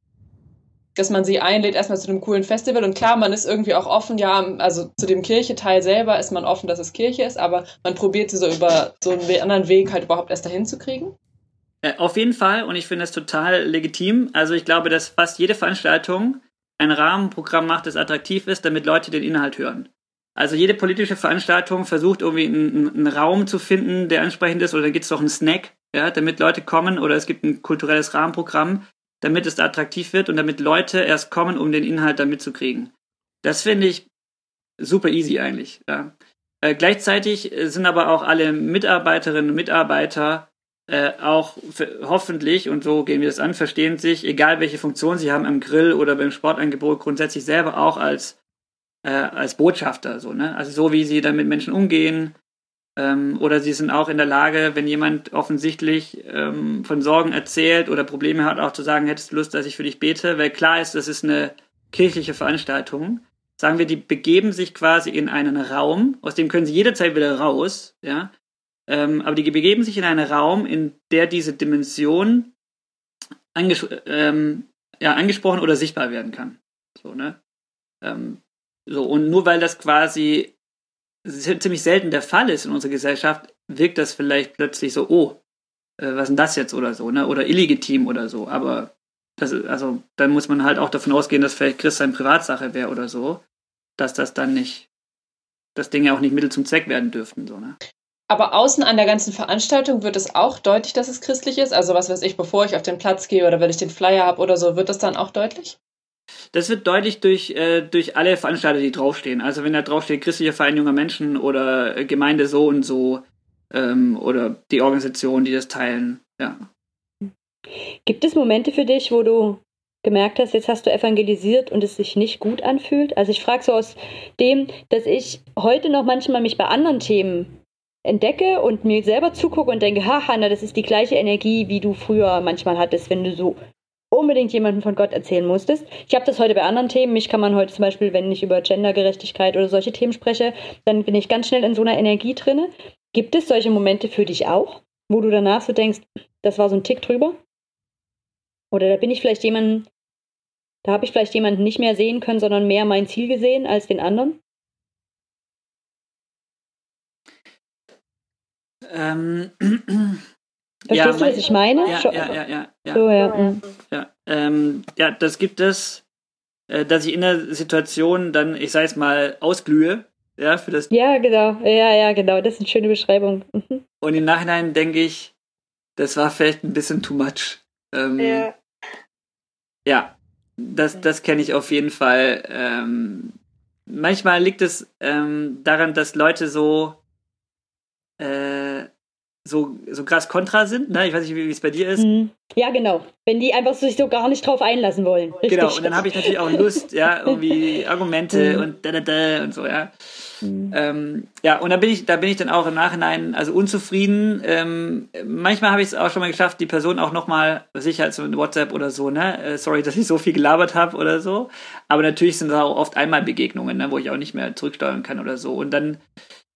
Dass man sie einlädt, erstmal zu einem coolen Festival. Und klar, man ist irgendwie auch offen, ja, also zu dem Kircheteil selber ist man offen, dass es Kirche ist, aber man probiert sie so über so einen anderen Weg halt überhaupt erst dahin zu kriegen. Äh, auf jeden Fall, und ich finde das total legitim. Also ich glaube, dass fast jede Veranstaltung ein Rahmenprogramm macht, das attraktiv ist, damit Leute den Inhalt hören. Also jede politische Veranstaltung versucht irgendwie einen, einen Raum zu finden, der ansprechend ist, oder dann gibt es doch einen Snack, ja, damit Leute kommen, oder es gibt ein kulturelles Rahmenprogramm damit es attraktiv wird und damit Leute erst kommen, um den Inhalt da mitzukriegen. Das finde ich super easy eigentlich. Ja. Äh, gleichzeitig sind aber auch alle Mitarbeiterinnen und Mitarbeiter äh, auch hoffentlich, und so gehen wir das an, verstehen sich, egal welche Funktion sie haben am Grill oder beim Sportangebot, grundsätzlich selber auch als, äh, als Botschafter. So, ne? Also so wie sie dann mit Menschen umgehen, ähm, oder sie sind auch in der Lage, wenn jemand offensichtlich ähm, von Sorgen erzählt oder Probleme hat, auch zu sagen, hättest du Lust, dass ich für dich bete, weil klar ist, das ist eine kirchliche Veranstaltung. Sagen wir, die begeben sich quasi in einen Raum, aus dem können sie jederzeit wieder raus, ja. Ähm, aber die begeben sich in einen Raum, in der diese Dimension anges ähm, ja, angesprochen oder sichtbar werden kann. So, ne? Ähm, so, und nur weil das quasi ziemlich selten der Fall ist in unserer Gesellschaft, wirkt das vielleicht plötzlich so, oh, äh, was ist denn das jetzt oder so, ne? Oder illegitim oder so. Aber das also dann muss man halt auch davon ausgehen, dass vielleicht Christ seine Privatsache wäre oder so, dass das dann nicht, dass Dinge auch nicht Mittel zum Zweck werden dürften, so, ne? Aber außen an der ganzen Veranstaltung wird es auch deutlich, dass es christlich ist. Also was weiß ich, bevor ich auf den Platz gehe oder wenn ich den Flyer habe oder so, wird das dann auch deutlich? Das wird deutlich durch, äh, durch alle Veranstalter, die draufstehen. Also wenn da draufsteht, christliche Verein junger Menschen oder Gemeinde so und so ähm, oder die Organisation, die das teilen, ja. Gibt es Momente für dich, wo du gemerkt hast, jetzt hast du evangelisiert und es sich nicht gut anfühlt? Also ich frage so aus dem, dass ich heute noch manchmal mich bei anderen Themen entdecke und mir selber zugucke und denke, ha, Hanna, das ist die gleiche Energie, wie du früher manchmal hattest, wenn du so unbedingt jemandem von Gott erzählen musstest. Ich habe das heute bei anderen Themen. Mich kann man heute zum Beispiel, wenn ich über Gendergerechtigkeit oder solche Themen spreche, dann bin ich ganz schnell in so einer Energie drinne. Gibt es solche Momente für dich auch, wo du danach so denkst, das war so ein Tick drüber? Oder da bin ich vielleicht jemanden, da habe ich vielleicht jemanden nicht mehr sehen können, sondern mehr mein Ziel gesehen als den anderen? Ähm, <clears throat> Verstehst ja, du, was ich meine? Ja, ja, ja, ja. Ja, so, ja. Mhm. ja, ähm, ja das gibt es, äh, dass ich in der Situation dann, ich sage es mal, ausglühe. Ja, für das. Ja, genau. Ja, ja, genau. Das ist eine schöne Beschreibung. Mhm. Und im Nachhinein denke ich, das war vielleicht ein bisschen too much. Ähm, ja. Ja, das, das kenne ich auf jeden Fall. Ähm, manchmal liegt es ähm, daran, dass Leute so äh, so, so krass kontra sind, ne? Ich weiß nicht, wie es bei dir ist. Mhm. Ja, genau. Wenn die einfach sich so gar nicht drauf einlassen wollen. Richtig. Genau, und dann habe ich natürlich auch Lust, ja, irgendwie Argumente mhm. und da, da, da und so, ja. Mhm. Ähm, ja, und da bin ich, da bin ich dann auch im Nachhinein also unzufrieden. Ähm, manchmal habe ich es auch schon mal geschafft, die Person auch nochmal, sicher als in WhatsApp oder so, ne? Äh, sorry, dass ich so viel gelabert habe oder so. Aber natürlich sind da auch oft Einmalbegegnungen, ne, wo ich auch nicht mehr zurücksteuern kann oder so. Und dann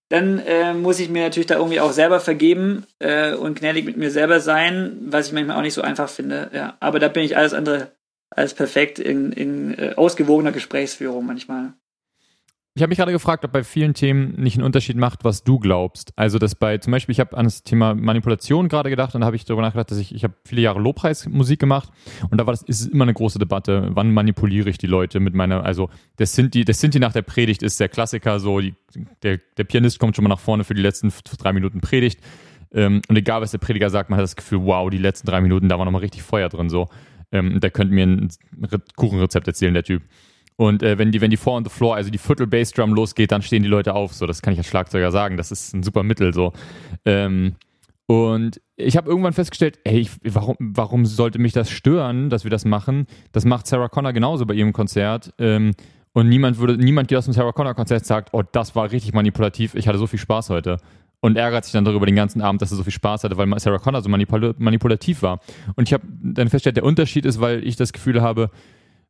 dann äh, muss ich mir natürlich da irgendwie auch selber vergeben äh, und gnädig mit mir selber sein, was ich manchmal auch nicht so einfach finde. Ja, aber da bin ich alles andere als perfekt in, in äh, ausgewogener Gesprächsführung manchmal. Ich habe mich gerade gefragt, ob bei vielen Themen nicht einen Unterschied macht, was du glaubst. Also, dass bei, zum Beispiel, ich habe an das Thema Manipulation gerade gedacht und da habe ich darüber nachgedacht, dass ich, ich habe viele Jahre Lobpreismusik gemacht und da war das, ist immer eine große Debatte, wann manipuliere ich die Leute mit meiner, also, der Sinti, der Sinti nach der Predigt ist der Klassiker, so, die, der, der Pianist kommt schon mal nach vorne für die letzten drei Minuten Predigt ähm, und egal, was der Prediger sagt, man hat das Gefühl, wow, die letzten drei Minuten, da war nochmal richtig Feuer drin, so. Ähm, der könnte mir ein Kuchenrezept erzählen, der Typ. Und äh, wenn die, wenn die Four on the Floor, also die Viertel Bassdrum losgeht, dann stehen die Leute auf. So, das kann ich als Schlagzeuger sagen. Das ist ein super Mittel. So. Ähm, und ich habe irgendwann festgestellt, ey, ich, warum, warum sollte mich das stören, dass wir das machen? Das macht Sarah Connor genauso bei ihrem Konzert. Ähm, und niemand würde, niemand geht aus dem Sarah Connor Konzert sagt, oh, das war richtig manipulativ, ich hatte so viel Spaß heute. Und ärgert sich dann darüber den ganzen Abend, dass er so viel Spaß hatte, weil Sarah Connor so manipul manipulativ war. Und ich habe dann festgestellt, der Unterschied ist, weil ich das Gefühl habe,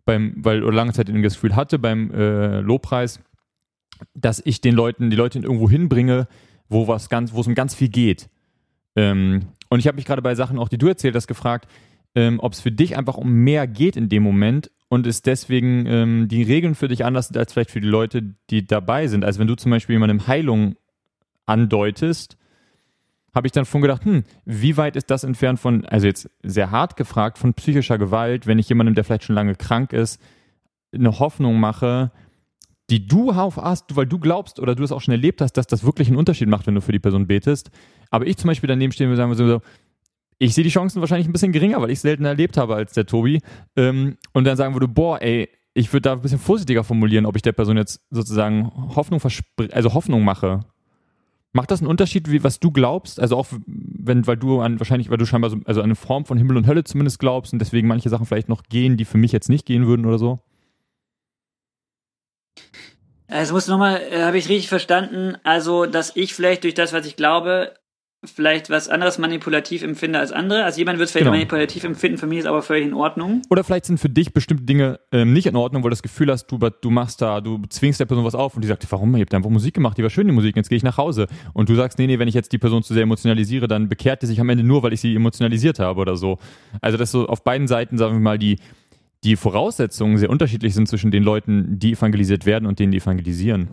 beim, weil oder lange Zeit das Gefühl hatte beim äh, Lobpreis, dass ich den Leuten, die Leute irgendwo hinbringe, wo was ganz, wo es um ganz viel geht. Ähm, und ich habe mich gerade bei Sachen, auch die du erzählt hast, gefragt, ähm, ob es für dich einfach um mehr geht in dem Moment und es deswegen ähm, die Regeln für dich anders sind als vielleicht für die Leute, die dabei sind. Also wenn du zum Beispiel jemandem Heilung andeutest, habe ich dann von gedacht, hm, wie weit ist das entfernt von, also jetzt sehr hart gefragt, von psychischer Gewalt, wenn ich jemandem, der vielleicht schon lange krank ist, eine Hoffnung mache, die du auf hast, weil du glaubst oder du es auch schon erlebt hast, dass das wirklich einen Unterschied macht, wenn du für die Person betest. Aber ich zum Beispiel daneben stehen würde sagen so, ich sehe die Chancen wahrscheinlich ein bisschen geringer, weil ich es seltener erlebt habe als der Tobi. Ähm, und dann sagen würde, boah, ey, ich würde da ein bisschen vorsichtiger formulieren, ob ich der Person jetzt sozusagen Hoffnung also Hoffnung mache. Macht das einen Unterschied, wie, was du glaubst? Also auch wenn, weil du an, wahrscheinlich, weil du scheinbar so, also eine Form von Himmel und Hölle zumindest glaubst und deswegen manche Sachen vielleicht noch gehen, die für mich jetzt nicht gehen würden oder so? Also muss nochmal, äh, habe ich richtig verstanden, also dass ich vielleicht durch das, was ich glaube, vielleicht was anderes manipulativ empfinde als andere. Also jemand wird es vielleicht genau. manipulativ empfinden, für mich ist aber völlig in Ordnung. Oder vielleicht sind für dich bestimmte Dinge ähm, nicht in Ordnung, weil du das Gefühl hast, du, du machst da, du zwingst der Person was auf und die sagt, warum? Ihr habt einfach Musik gemacht, die war schön, die Musik, jetzt gehe ich nach Hause. Und du sagst, nee, nee, wenn ich jetzt die Person zu sehr emotionalisiere, dann bekehrt die sich am Ende nur, weil ich sie emotionalisiert habe oder so. Also dass so auf beiden Seiten, sagen wir mal, die, die Voraussetzungen sehr unterschiedlich sind zwischen den Leuten, die evangelisiert werden und denen, die evangelisieren.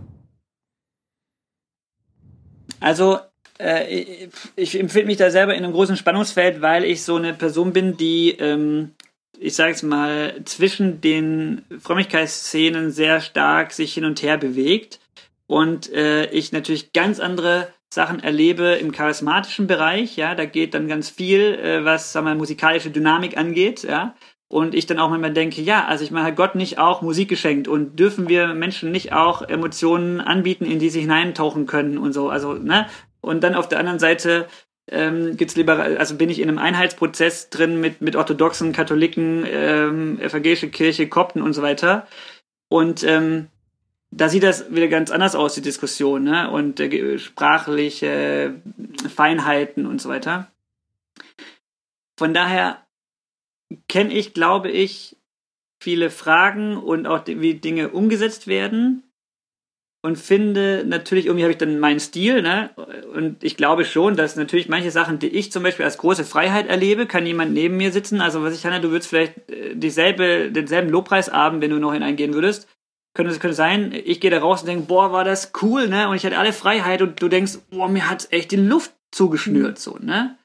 Also äh, ich empfinde mich da selber in einem großen Spannungsfeld, weil ich so eine Person bin, die, ähm, ich sage es mal, zwischen den Frömmigkeitsszenen sehr stark sich hin und her bewegt und äh, ich natürlich ganz andere Sachen erlebe im charismatischen Bereich, ja, da geht dann ganz viel, äh, was, sagen wir, musikalische Dynamik angeht, ja, und ich dann auch manchmal denke, ja, also ich meine, hat Gott nicht auch Musik geschenkt und dürfen wir Menschen nicht auch Emotionen anbieten, in die sie hineintauchen können und so, also, ne, und dann auf der anderen Seite ähm, gibt's liberal, also bin ich in einem Einheitsprozess drin mit, mit orthodoxen, Katholiken, ähm, evangelische Kirche, Kopten und so weiter. Und ähm, da sieht das wieder ganz anders aus, die Diskussion, ne? Und äh, sprachliche Feinheiten und so weiter. Von daher kenne ich, glaube ich, viele Fragen und auch wie Dinge umgesetzt werden und finde natürlich, irgendwie habe ich dann meinen Stil, ne? Und ich glaube schon, dass natürlich manche Sachen, die ich zum Beispiel als große Freiheit erlebe, kann jemand neben mir sitzen. Also was ich, Hanna, du würdest vielleicht äh, dieselbe, denselben Lobpreisabend, wenn du noch hineingehen würdest, könnte es könnte sein, ich gehe da raus und denke, boah, war das cool, ne? Und ich hatte alle Freiheit und du denkst, boah, mir hat echt die Luft zugeschnürt, mhm. so, ne?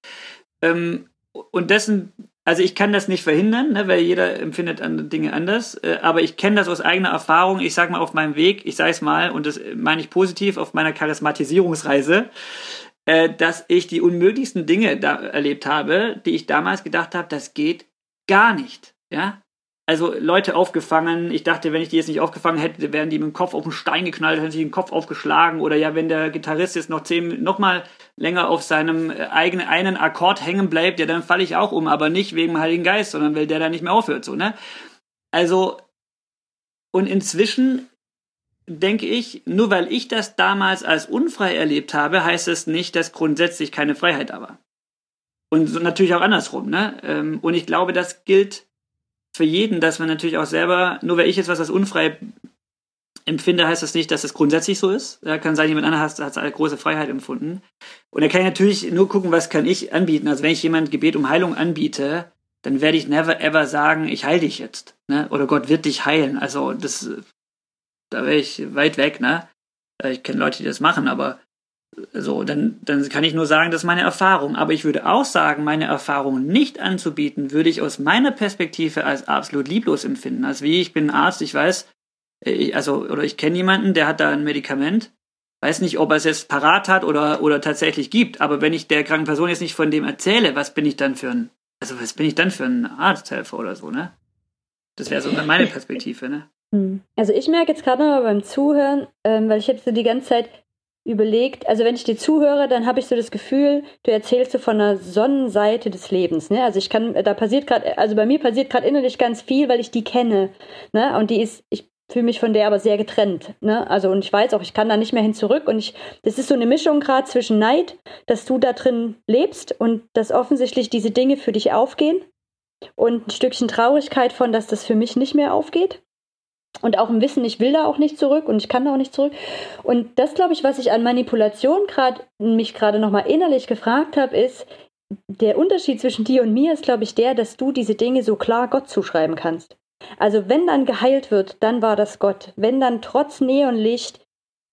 Ähm, und dessen also ich kann das nicht verhindern, ne, weil jeder empfindet Dinge anders, äh, aber ich kenne das aus eigener Erfahrung. Ich sage mal auf meinem Weg, ich sage es mal, und das meine ich positiv auf meiner Charismatisierungsreise, äh, dass ich die unmöglichsten Dinge da erlebt habe, die ich damals gedacht habe, das geht gar nicht. Ja, also Leute aufgefangen. Ich dachte, wenn ich die jetzt nicht aufgefangen hätte, wären die mit dem Kopf auf den Stein geknallt, hätten sich den Kopf aufgeschlagen. Oder ja, wenn der Gitarrist jetzt noch zehn, noch mal länger auf seinem äh, eigenen einen Akkord hängen bleibt, ja, dann falle ich auch um, aber nicht wegen dem Heiligen Geist, sondern weil der da nicht mehr aufhört, so, ne? Also, und inzwischen denke ich, nur weil ich das damals als unfrei erlebt habe, heißt es nicht, dass grundsätzlich keine Freiheit da war. Und so natürlich auch andersrum, ne? Ähm, und ich glaube, das gilt für jeden, dass man natürlich auch selber, nur weil ich jetzt was als unfrei empfinde, heißt das nicht, dass es grundsätzlich so ist. Da kann sein, jemand anderes hat, eine große Freiheit empfunden. Und da kann ich natürlich nur gucken, was kann ich anbieten. Also wenn ich jemand Gebet um Heilung anbiete, dann werde ich never ever sagen, ich heile dich jetzt. Ne? Oder Gott wird dich heilen. Also das, da wäre ich weit weg, ne? Ich kenne Leute, die das machen, aber so, dann, dann kann ich nur sagen, das ist meine Erfahrung. Aber ich würde auch sagen, meine Erfahrung nicht anzubieten, würde ich aus meiner Perspektive als absolut lieblos empfinden. Also wie, ich bin Arzt, ich weiß, ich, also, oder ich kenne jemanden, der hat da ein Medikament, weiß nicht, ob er es jetzt parat hat oder, oder tatsächlich gibt, aber wenn ich der kranken Person jetzt nicht von dem erzähle, was bin ich dann für ein, also was bin ich dann für ein Arzthelfer oder so, ne? Das wäre so meine Perspektive, ne? Hm. Also ich merke jetzt gerade mal beim Zuhören, ähm, weil ich jetzt so die ganze Zeit überlegt, also wenn ich dir zuhöre, dann habe ich so das Gefühl, du erzählst so von der Sonnenseite des Lebens, ne? Also ich kann, da passiert gerade, also bei mir passiert gerade innerlich ganz viel, weil ich die kenne, ne? Und die ist, ich fühle mich von der aber sehr getrennt, ne? Also und ich weiß auch, ich kann da nicht mehr hin zurück und ich, das ist so eine Mischung gerade zwischen Neid, dass du da drin lebst und dass offensichtlich diese Dinge für dich aufgehen und ein Stückchen Traurigkeit von, dass das für mich nicht mehr aufgeht und auch im Wissen, ich will da auch nicht zurück und ich kann da auch nicht zurück. Und das, glaube ich, was ich an Manipulation gerade mich gerade nochmal innerlich gefragt habe, ist, der Unterschied zwischen dir und mir ist, glaube ich, der, dass du diese Dinge so klar Gott zuschreiben kannst. Also wenn dann geheilt wird, dann war das Gott. Wenn dann trotz Neonlicht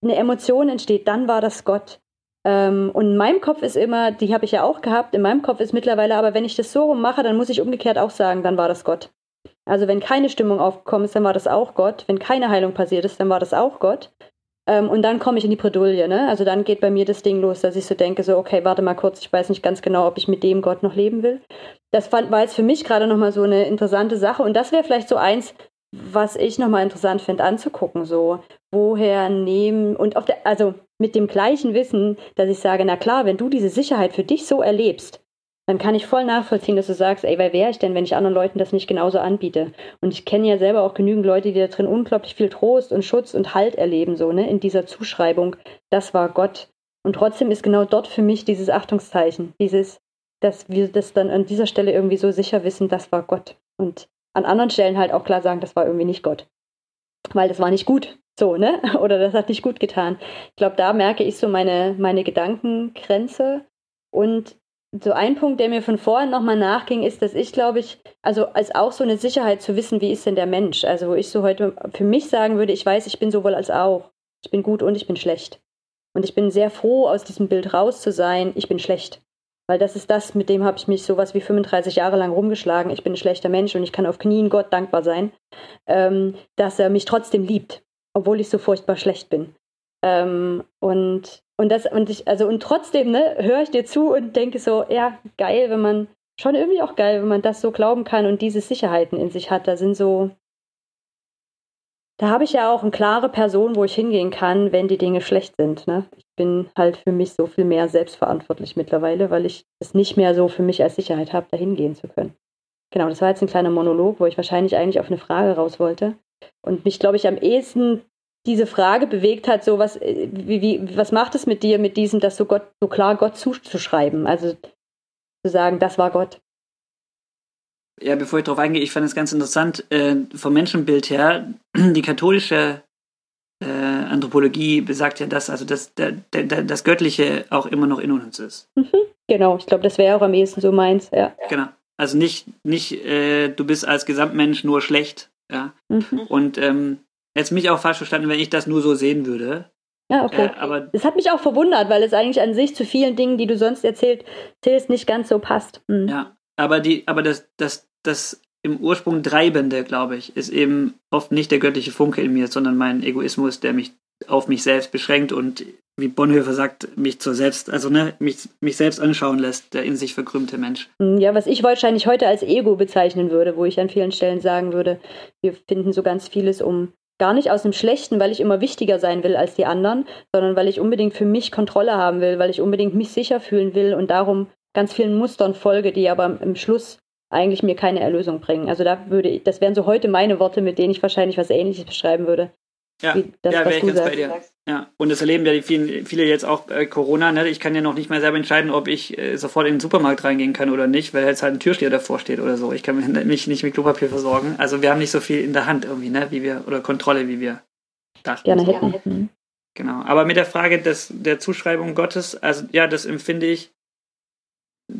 eine Emotion entsteht, dann war das Gott. Ähm, und in meinem Kopf ist immer, die habe ich ja auch gehabt, in meinem Kopf ist mittlerweile, aber wenn ich das so rum mache, dann muss ich umgekehrt auch sagen, dann war das Gott. Also wenn keine Stimmung aufgekommen ist, dann war das auch Gott. Wenn keine Heilung passiert ist, dann war das auch Gott. Ähm, und dann komme ich in die Bredouille, ne? Also dann geht bei mir das Ding los, dass ich so denke, so, okay, warte mal kurz, ich weiß nicht ganz genau, ob ich mit dem Gott noch leben will. Das fand, war jetzt für mich gerade nochmal so eine interessante Sache. Und das wäre vielleicht so eins, was ich nochmal interessant finde anzugucken, so, woher nehmen, und auf der, also mit dem gleichen Wissen, dass ich sage, na klar, wenn du diese Sicherheit für dich so erlebst, dann kann ich voll nachvollziehen, dass du sagst, ey, wer wäre ich denn, wenn ich anderen Leuten das nicht genauso anbiete? Und ich kenne ja selber auch genügend Leute, die da drin unglaublich viel Trost und Schutz und Halt erleben, so, ne, in dieser Zuschreibung, das war Gott. Und trotzdem ist genau dort für mich dieses Achtungszeichen, dieses, dass wir das dann an dieser Stelle irgendwie so sicher wissen, das war Gott. Und an anderen Stellen halt auch klar sagen, das war irgendwie nicht Gott. Weil das war nicht gut, so, ne? <laughs> Oder das hat nicht gut getan. Ich glaube, da merke ich so meine, meine Gedankengrenze. Und so ein Punkt, der mir von vorhin nochmal nachging, ist, dass ich glaube ich, also als auch so eine Sicherheit zu wissen, wie ist denn der Mensch? Also wo ich so heute für mich sagen würde, ich weiß, ich bin sowohl als auch. Ich bin gut und ich bin schlecht. Und ich bin sehr froh, aus diesem Bild raus zu sein, ich bin schlecht. Weil das ist das, mit dem habe ich mich sowas wie 35 Jahre lang rumgeschlagen. Ich bin ein schlechter Mensch und ich kann auf Knien Gott dankbar sein, ähm, dass er mich trotzdem liebt, obwohl ich so furchtbar schlecht bin. Ähm, und und das, und ich, also, und trotzdem, ne, höre ich dir zu und denke so, ja, geil, wenn man, schon irgendwie auch geil, wenn man das so glauben kann und diese Sicherheiten in sich hat. Da sind so, da habe ich ja auch eine klare Person, wo ich hingehen kann, wenn die Dinge schlecht sind. Ne? Ich bin halt für mich so viel mehr selbstverantwortlich mittlerweile, weil ich es nicht mehr so für mich als Sicherheit habe, da hingehen zu können. Genau, das war jetzt ein kleiner Monolog, wo ich wahrscheinlich eigentlich auf eine Frage raus wollte. Und mich, glaube ich, am ehesten diese Frage bewegt hat, so was, äh, wie, wie, was macht es mit dir, mit diesem, das so Gott, so klar Gott zuzuschreiben? Also zu sagen, das war Gott. Ja, bevor ich darauf eingehe, ich fand es ganz interessant, äh, vom Menschenbild her, die katholische äh, Anthropologie besagt ja, dass also das, der, der, das Göttliche auch immer noch in uns ist. Mhm, genau, ich glaube, das wäre auch am ehesten so meins, ja. Genau. Also nicht, nicht äh, du bist als Gesamtmensch nur schlecht, ja. Mhm. Und ähm, Hätte mich auch falsch verstanden, wenn ich das nur so sehen würde. Ja, okay. Äh, aber das hat mich auch verwundert, weil es eigentlich an sich zu vielen Dingen, die du sonst erzählt, erzählst, nicht ganz so passt. Mhm. Ja, aber die, aber das, das, das im Ursprung Treibende, glaube ich, ist eben oft nicht der göttliche Funke in mir, sondern mein Egoismus, der mich auf mich selbst beschränkt und wie Bonhoeffer sagt, mich zur selbst, also ne, mich, mich selbst anschauen lässt, der in sich verkrümmte Mensch. Hm, ja, was ich wahrscheinlich heute als Ego bezeichnen würde, wo ich an vielen Stellen sagen würde, wir finden so ganz vieles um Gar nicht aus dem Schlechten, weil ich immer wichtiger sein will als die anderen, sondern weil ich unbedingt für mich Kontrolle haben will, weil ich unbedingt mich sicher fühlen will und darum ganz vielen Mustern folge, die aber im Schluss eigentlich mir keine Erlösung bringen. Also da würde ich, das wären so heute meine Worte, mit denen ich wahrscheinlich was ähnliches beschreiben würde. Ja, das, ja wäre ich ganz bei dir. Ja, und das erleben ja die vielen, viele jetzt auch bei Corona. Ne? Ich kann ja noch nicht mal selber entscheiden, ob ich äh, sofort in den Supermarkt reingehen kann oder nicht, weil jetzt halt ein Türsteher davor steht oder so. Ich kann mich <laughs> nicht mit Klopapier versorgen. Also wir haben nicht so viel in der Hand irgendwie, ne, wie wir, oder Kontrolle, wie wir dachten. gerne hätten. Mhm. Genau. Aber mit der Frage des, der Zuschreibung Gottes, also ja, das empfinde ich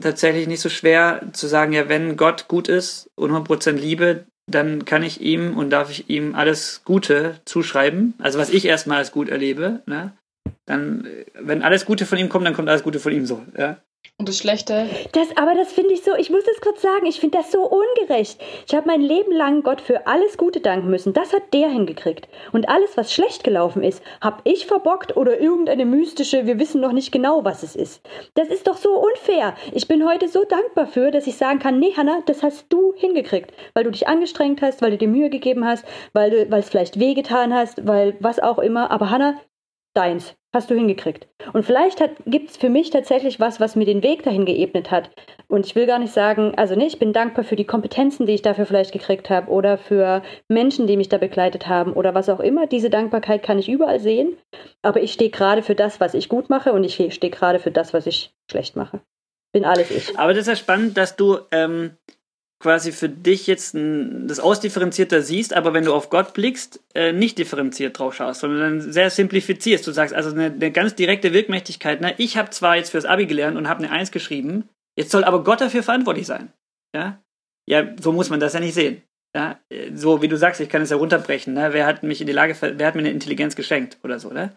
tatsächlich nicht so schwer zu sagen, ja, wenn Gott gut ist und 100% Liebe, dann kann ich ihm und darf ich ihm alles Gute zuschreiben. Also was ich erstmal als gut erlebe, ne? Dann, äh, wenn alles Gute von ihm kommt, dann kommt alles Gute von ihm so, ja. Und das Schlechte? Das, aber das finde ich so, ich muss das kurz sagen, ich finde das so ungerecht. Ich habe mein Leben lang Gott für alles Gute danken müssen. Das hat der hingekriegt. Und alles, was schlecht gelaufen ist, habe ich verbockt oder irgendeine mystische, wir wissen noch nicht genau, was es ist. Das ist doch so unfair. Ich bin heute so dankbar für, dass ich sagen kann, nee, Hannah, das hast du hingekriegt. Weil du dich angestrengt hast, weil du dir Mühe gegeben hast, weil du, weil es vielleicht wehgetan hast, weil was auch immer. Aber Hannah, deins. Hast du hingekriegt. Und vielleicht gibt es für mich tatsächlich was, was mir den Weg dahin geebnet hat. Und ich will gar nicht sagen, also ne, ich bin dankbar für die Kompetenzen, die ich dafür vielleicht gekriegt habe oder für Menschen, die mich da begleitet haben oder was auch immer. Diese Dankbarkeit kann ich überall sehen. Aber ich stehe gerade für das, was ich gut mache und ich stehe gerade für das, was ich schlecht mache. Bin alles ich. Aber das ist ja spannend, dass du ähm, quasi für dich jetzt ein, das ausdifferenzierter siehst, aber wenn du auf Gott blickst, äh, nicht differenziert drauf schaust, sondern sehr simplifizierst. Du sagst also eine, eine ganz direkte Wirkmächtigkeit. Ne? Ich habe zwar jetzt fürs Abi gelernt und habe eine Eins geschrieben, jetzt soll aber Gott dafür verantwortlich sein. Ja, ja, so muss man das ja nicht sehen. Ja, so wie du sagst, ich kann es ja runterbrechen. Ne? Wer hat mich in die Lage, wer hat mir eine Intelligenz geschenkt oder so, ne?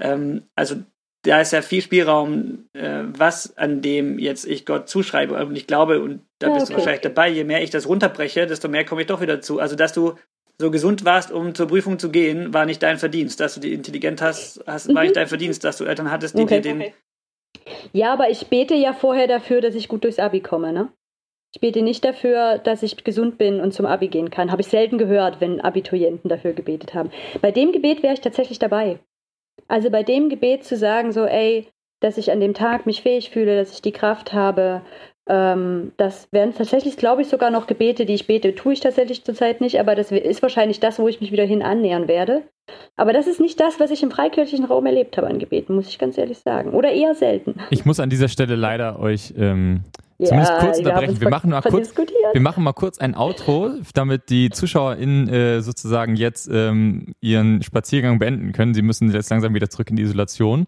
Ähm, also da ist ja viel Spielraum, äh, was an dem jetzt ich Gott zuschreibe. Und ich glaube, und da Ja, bist du okay. wahrscheinlich dabei, je mehr ich das runterbreche, desto mehr komme ich doch wieder zu. Also, dass du so gesund warst, um zur Prüfung zu gehen, war nicht dein Verdienst. Dass du die intelligent hast, hast war nicht dein Verdienst. Dass du Eltern hattest, die Mhm. Okay. dir den. Ja, aber ich bete ja vorher dafür, dass ich gut durchs Abi komme, ne? Ich bete nicht dafür, dass ich gesund bin und zum Abi gehen kann. Habe ich selten gehört, wenn Abiturienten dafür gebetet haben. Bei dem Gebet wäre ich tatsächlich dabei. Also bei dem Gebet zu sagen, so, ey, dass ich an dem Tag mich fähig fühle, dass ich die Kraft habe, ähm, das wären tatsächlich, glaube ich, sogar noch Gebete, die ich bete. Tue ich tatsächlich zurzeit nicht, aber das ist wahrscheinlich das, wo ich mich wieder hin annähern werde. Aber das ist nicht das, was ich im freikirchlichen Raum erlebt habe an Gebeten, muss ich ganz ehrlich sagen. Oder eher selten. Ich muss an dieser Stelle leider euch ähm, zumindest kurz unterbrechen. Wir machen mal kurz, wir machen mal kurz ein Outro, damit die ZuschauerInnen äh, sozusagen jetzt ähm, ihren Spaziergang beenden können. Sie müssen jetzt langsam wieder zurück in die Isolation.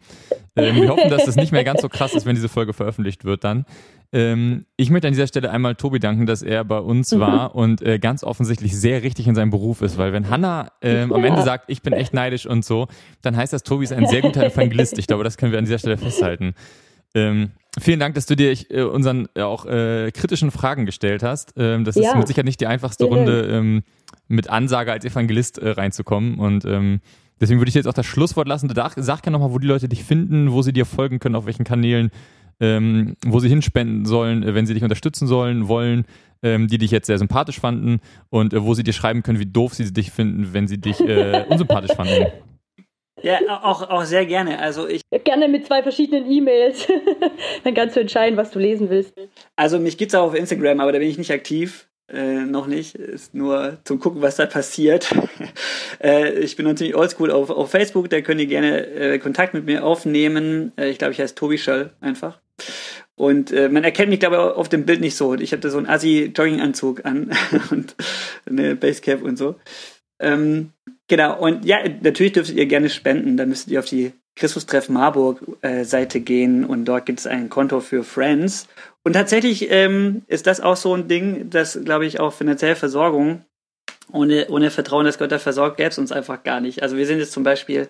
Ähm, wir hoffen, dass das nicht mehr ganz so krass ist, wenn diese Folge veröffentlicht wird dann. Ähm, ich möchte an dieser Stelle einmal Tobi danken, dass er bei uns Mhm. war und äh, ganz offensichtlich sehr richtig in seinem Beruf ist, weil wenn Hannah ähm, am Ja. Ende sagt, ich bin echt neidisch und so, dann heißt das, Tobi ist ein sehr guter <laughs> Evangelist. Ich glaube, das können wir an dieser Stelle festhalten. Ähm, vielen Dank, dass du dir äh, unseren äh, auch äh, kritischen Fragen gestellt hast. Ähm, das ist Ja. mit Sicherheit nicht die einfachste Runde, ähm, mit Ansage als Evangelist äh, reinzukommen. Und ähm, deswegen würde ich dir jetzt auch das Schlusswort lassen. Sag, sag gerne nochmal, wo die Leute dich finden, wo sie dir folgen können, auf welchen Kanälen, ähm, wo sie hinspenden sollen, wenn sie dich unterstützen sollen, wollen, ähm, die dich jetzt sehr sympathisch fanden und wo sie dir schreiben können, wie doof sie dich finden, wenn sie dich <laughs> unsympathisch fanden. Ja, auch, auch sehr gerne. Also ich, Gerne mit zwei verschiedenen E-Mails. <laughs> Dann kannst du entscheiden, was du lesen willst. also mich gibt's auch auf Instagram, aber da bin ich nicht aktiv. Äh, noch nicht. Ist nur zum Gucken, was da passiert. <laughs> äh, ich bin noch ziemlich oldschool auf, auf Facebook, da könnt ihr gerne äh, Kontakt mit mir aufnehmen. Äh, ich glaube, ich heiße Tobi Schöll einfach. Und äh, man erkennt mich, glaube ich, auf dem Bild nicht so. Ich habe da so einen Assi-Jogginganzug an <laughs> und eine Basecap und so. Ähm, genau, und ja, natürlich dürftet ihr gerne spenden. Da müsstet ihr auf die Christustreff Marburg äh, gehen und dort gibt es ein Konto für Friends. Und tatsächlich ähm, ist das auch so ein Ding, das, glaube ich, auch finanzielle Versorgung ohne, ohne Vertrauen, dass Gott da versorgt, gäbe es uns einfach gar nicht. Also wir sind jetzt zum Beispiel,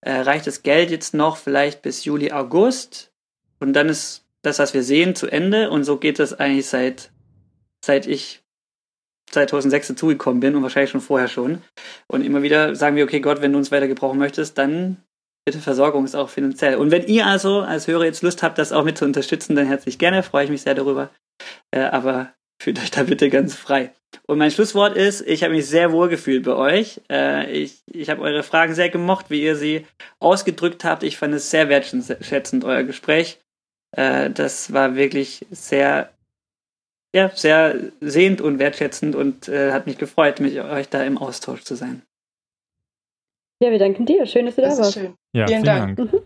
äh, reicht das Geld jetzt noch vielleicht bis Juli, August und dann ist das, was wir sehen, zu Ende und so geht das eigentlich seit, seit ich 2006 dazugekommen bin und wahrscheinlich schon vorher schon. Und immer wieder sagen wir, okay, Gott, wenn du uns weiter gebrauchen möchtest, dann bitte Versorgung ist auch finanziell. Und wenn ihr also als Hörer jetzt Lust habt, das auch mit zu unterstützen, dann herzlich gerne, freue ich mich sehr darüber. Äh, aber fühlt euch da bitte ganz frei. Und mein Schlusswort ist, ich habe mich sehr wohl gefühlt bei euch. Äh, ich ich habe eure Fragen sehr gemocht, wie ihr sie ausgedrückt habt. Ich fand es sehr wertschätzend, euer Gespräch. Äh, das war wirklich sehr, ja, sehr sehend und wertschätzend und äh, hat mich gefreut, mit euch da im Austausch zu sein. Ja, wir danken dir. Schön, dass du da Das ist warst. schön. Ja, Vielen vielen, Dank. Dank. Mhm.